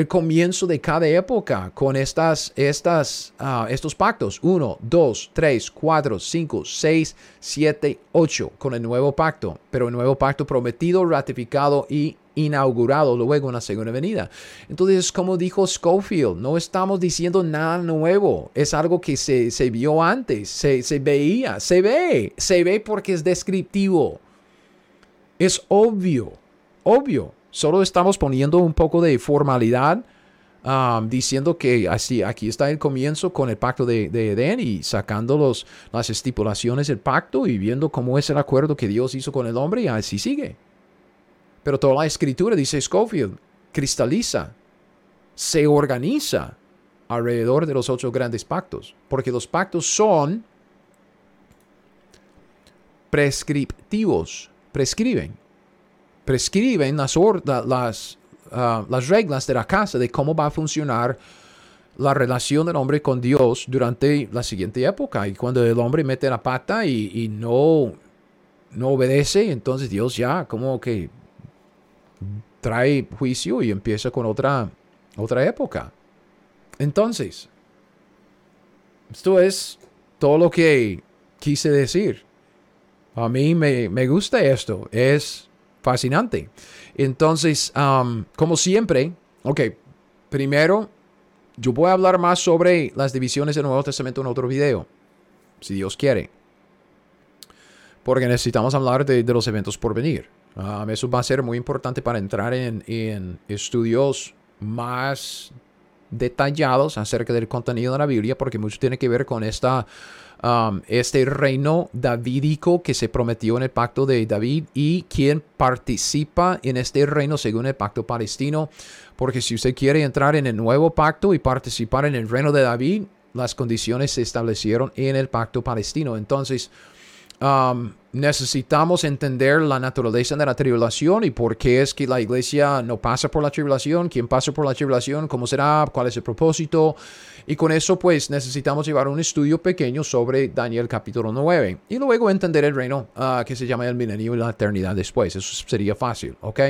el comienzo de cada época con estas, estas, uh, estos pactos. 1, 2, 3, 4, 5, 6, 7, 8 con el nuevo pacto. Pero el nuevo pacto prometido, ratificado y inaugurado luego en la segunda venida. Entonces, como dijo Schofield, no estamos diciendo nada nuevo. Es algo que se, se vio antes, se, se veía, se ve, se ve porque es descriptivo. Es obvio, obvio. Solo estamos poniendo un poco de formalidad, um, diciendo que así, aquí está el comienzo con el pacto de, Edén y sacando los, las estipulaciones del pacto y viendo cómo es el acuerdo que Dios hizo con el hombre y así sigue. Pero toda la escritura, dice Schofield, cristaliza, se organiza alrededor de los ocho grandes pactos, porque los pactos son prescriptivos, prescriben prescriben las, las, ah, las reglas de la casa de cómo va a funcionar la relación del hombre con Dios durante la siguiente época. Y cuando el hombre mete la pata y, no, no obedece, entonces Dios ya como que trae juicio y empieza con otra, otra época. Entonces, esto es todo lo que quise decir. A mí me, me gusta esto. Es fascinante. Entonces, como siempre, ok, primero, yo voy a hablar más sobre las divisiones del Nuevo Testamento en otro video, si Dios quiere. Porque necesitamos hablar de, los eventos por venir. eso va a ser muy importante para entrar en, en estudios más detallados acerca del contenido de la Biblia, porque mucho tiene que ver con esta Um, este reino davídico que se prometió en el pacto de David y quien participa en este reino según el pacto palestino. Porque si usted quiere entrar en el nuevo pacto y participar en el reino de David, las condiciones se establecieron en el pacto palestino. Entonces, necesitamos entender la naturaleza de la tribulación y por qué es que la iglesia no pasa por la tribulación, quién pasa por la tribulación, cómo será, cuál es el propósito. Y con eso pues necesitamos llevar un estudio pequeño sobre Daniel capítulo 9 y luego entender el reino ah, que se llama el milenio y la eternidad después. Eso sería fácil, ¿ok?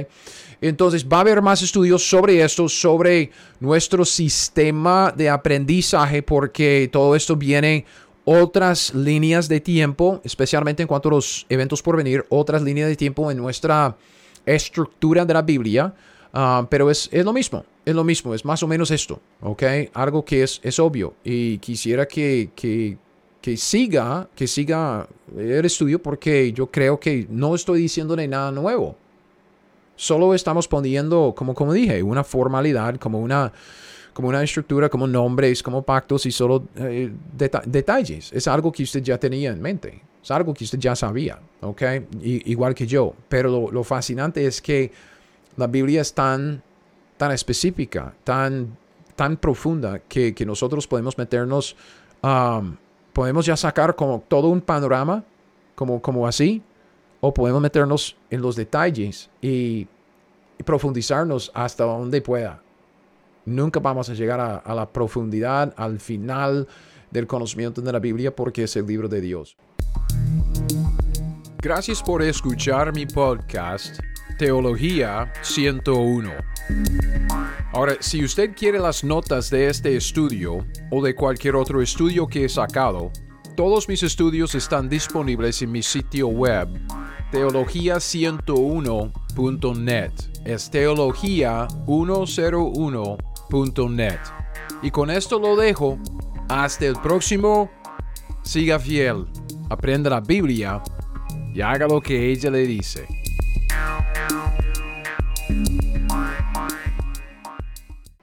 Entonces va a haber más estudios sobre esto, sobre nuestro sistema de aprendizaje porque todo esto viene otras líneas de tiempo, especialmente en cuanto a los eventos por venir, otras líneas de tiempo en nuestra estructura de la Biblia, ah, pero es, es, lo mismo, es lo mismo, es más o menos esto, ¿ok? Algo que es, es obvio y quisiera que, que, que siga, que siga el estudio porque yo creo que no estoy diciéndole nada nuevo. Solo estamos poniendo, como, como dije, una formalidad, como una, como una estructura, como nombres, como pactos y solo eh, detalles. Es algo que usted ya tenía en mente. Es algo que usted ya sabía, ¿ok? igual que yo. Pero lo, fascinante es que la Biblia es tan, tan específica, tan, tan profunda, que, nosotros podemos meternos, um, podemos ya sacar como todo un panorama, como, como así, o podemos meternos en los detalles y profundizarnos hasta donde pueda nunca vamos a llegar a, la profundidad, al final del conocimiento de la Biblia porque es el libro de Dios. Gracias por escuchar mi podcast Teología 101. Ahora, si usted quiere las notas de este estudio o de cualquier otro estudio que he sacado, todos mis estudios están disponibles en mi sitio web teología101.net. Es teología101 y con esto lo dejo. Hasta el próximo. Siga fiel. Aprenda la Biblia y haga lo que ella le dice.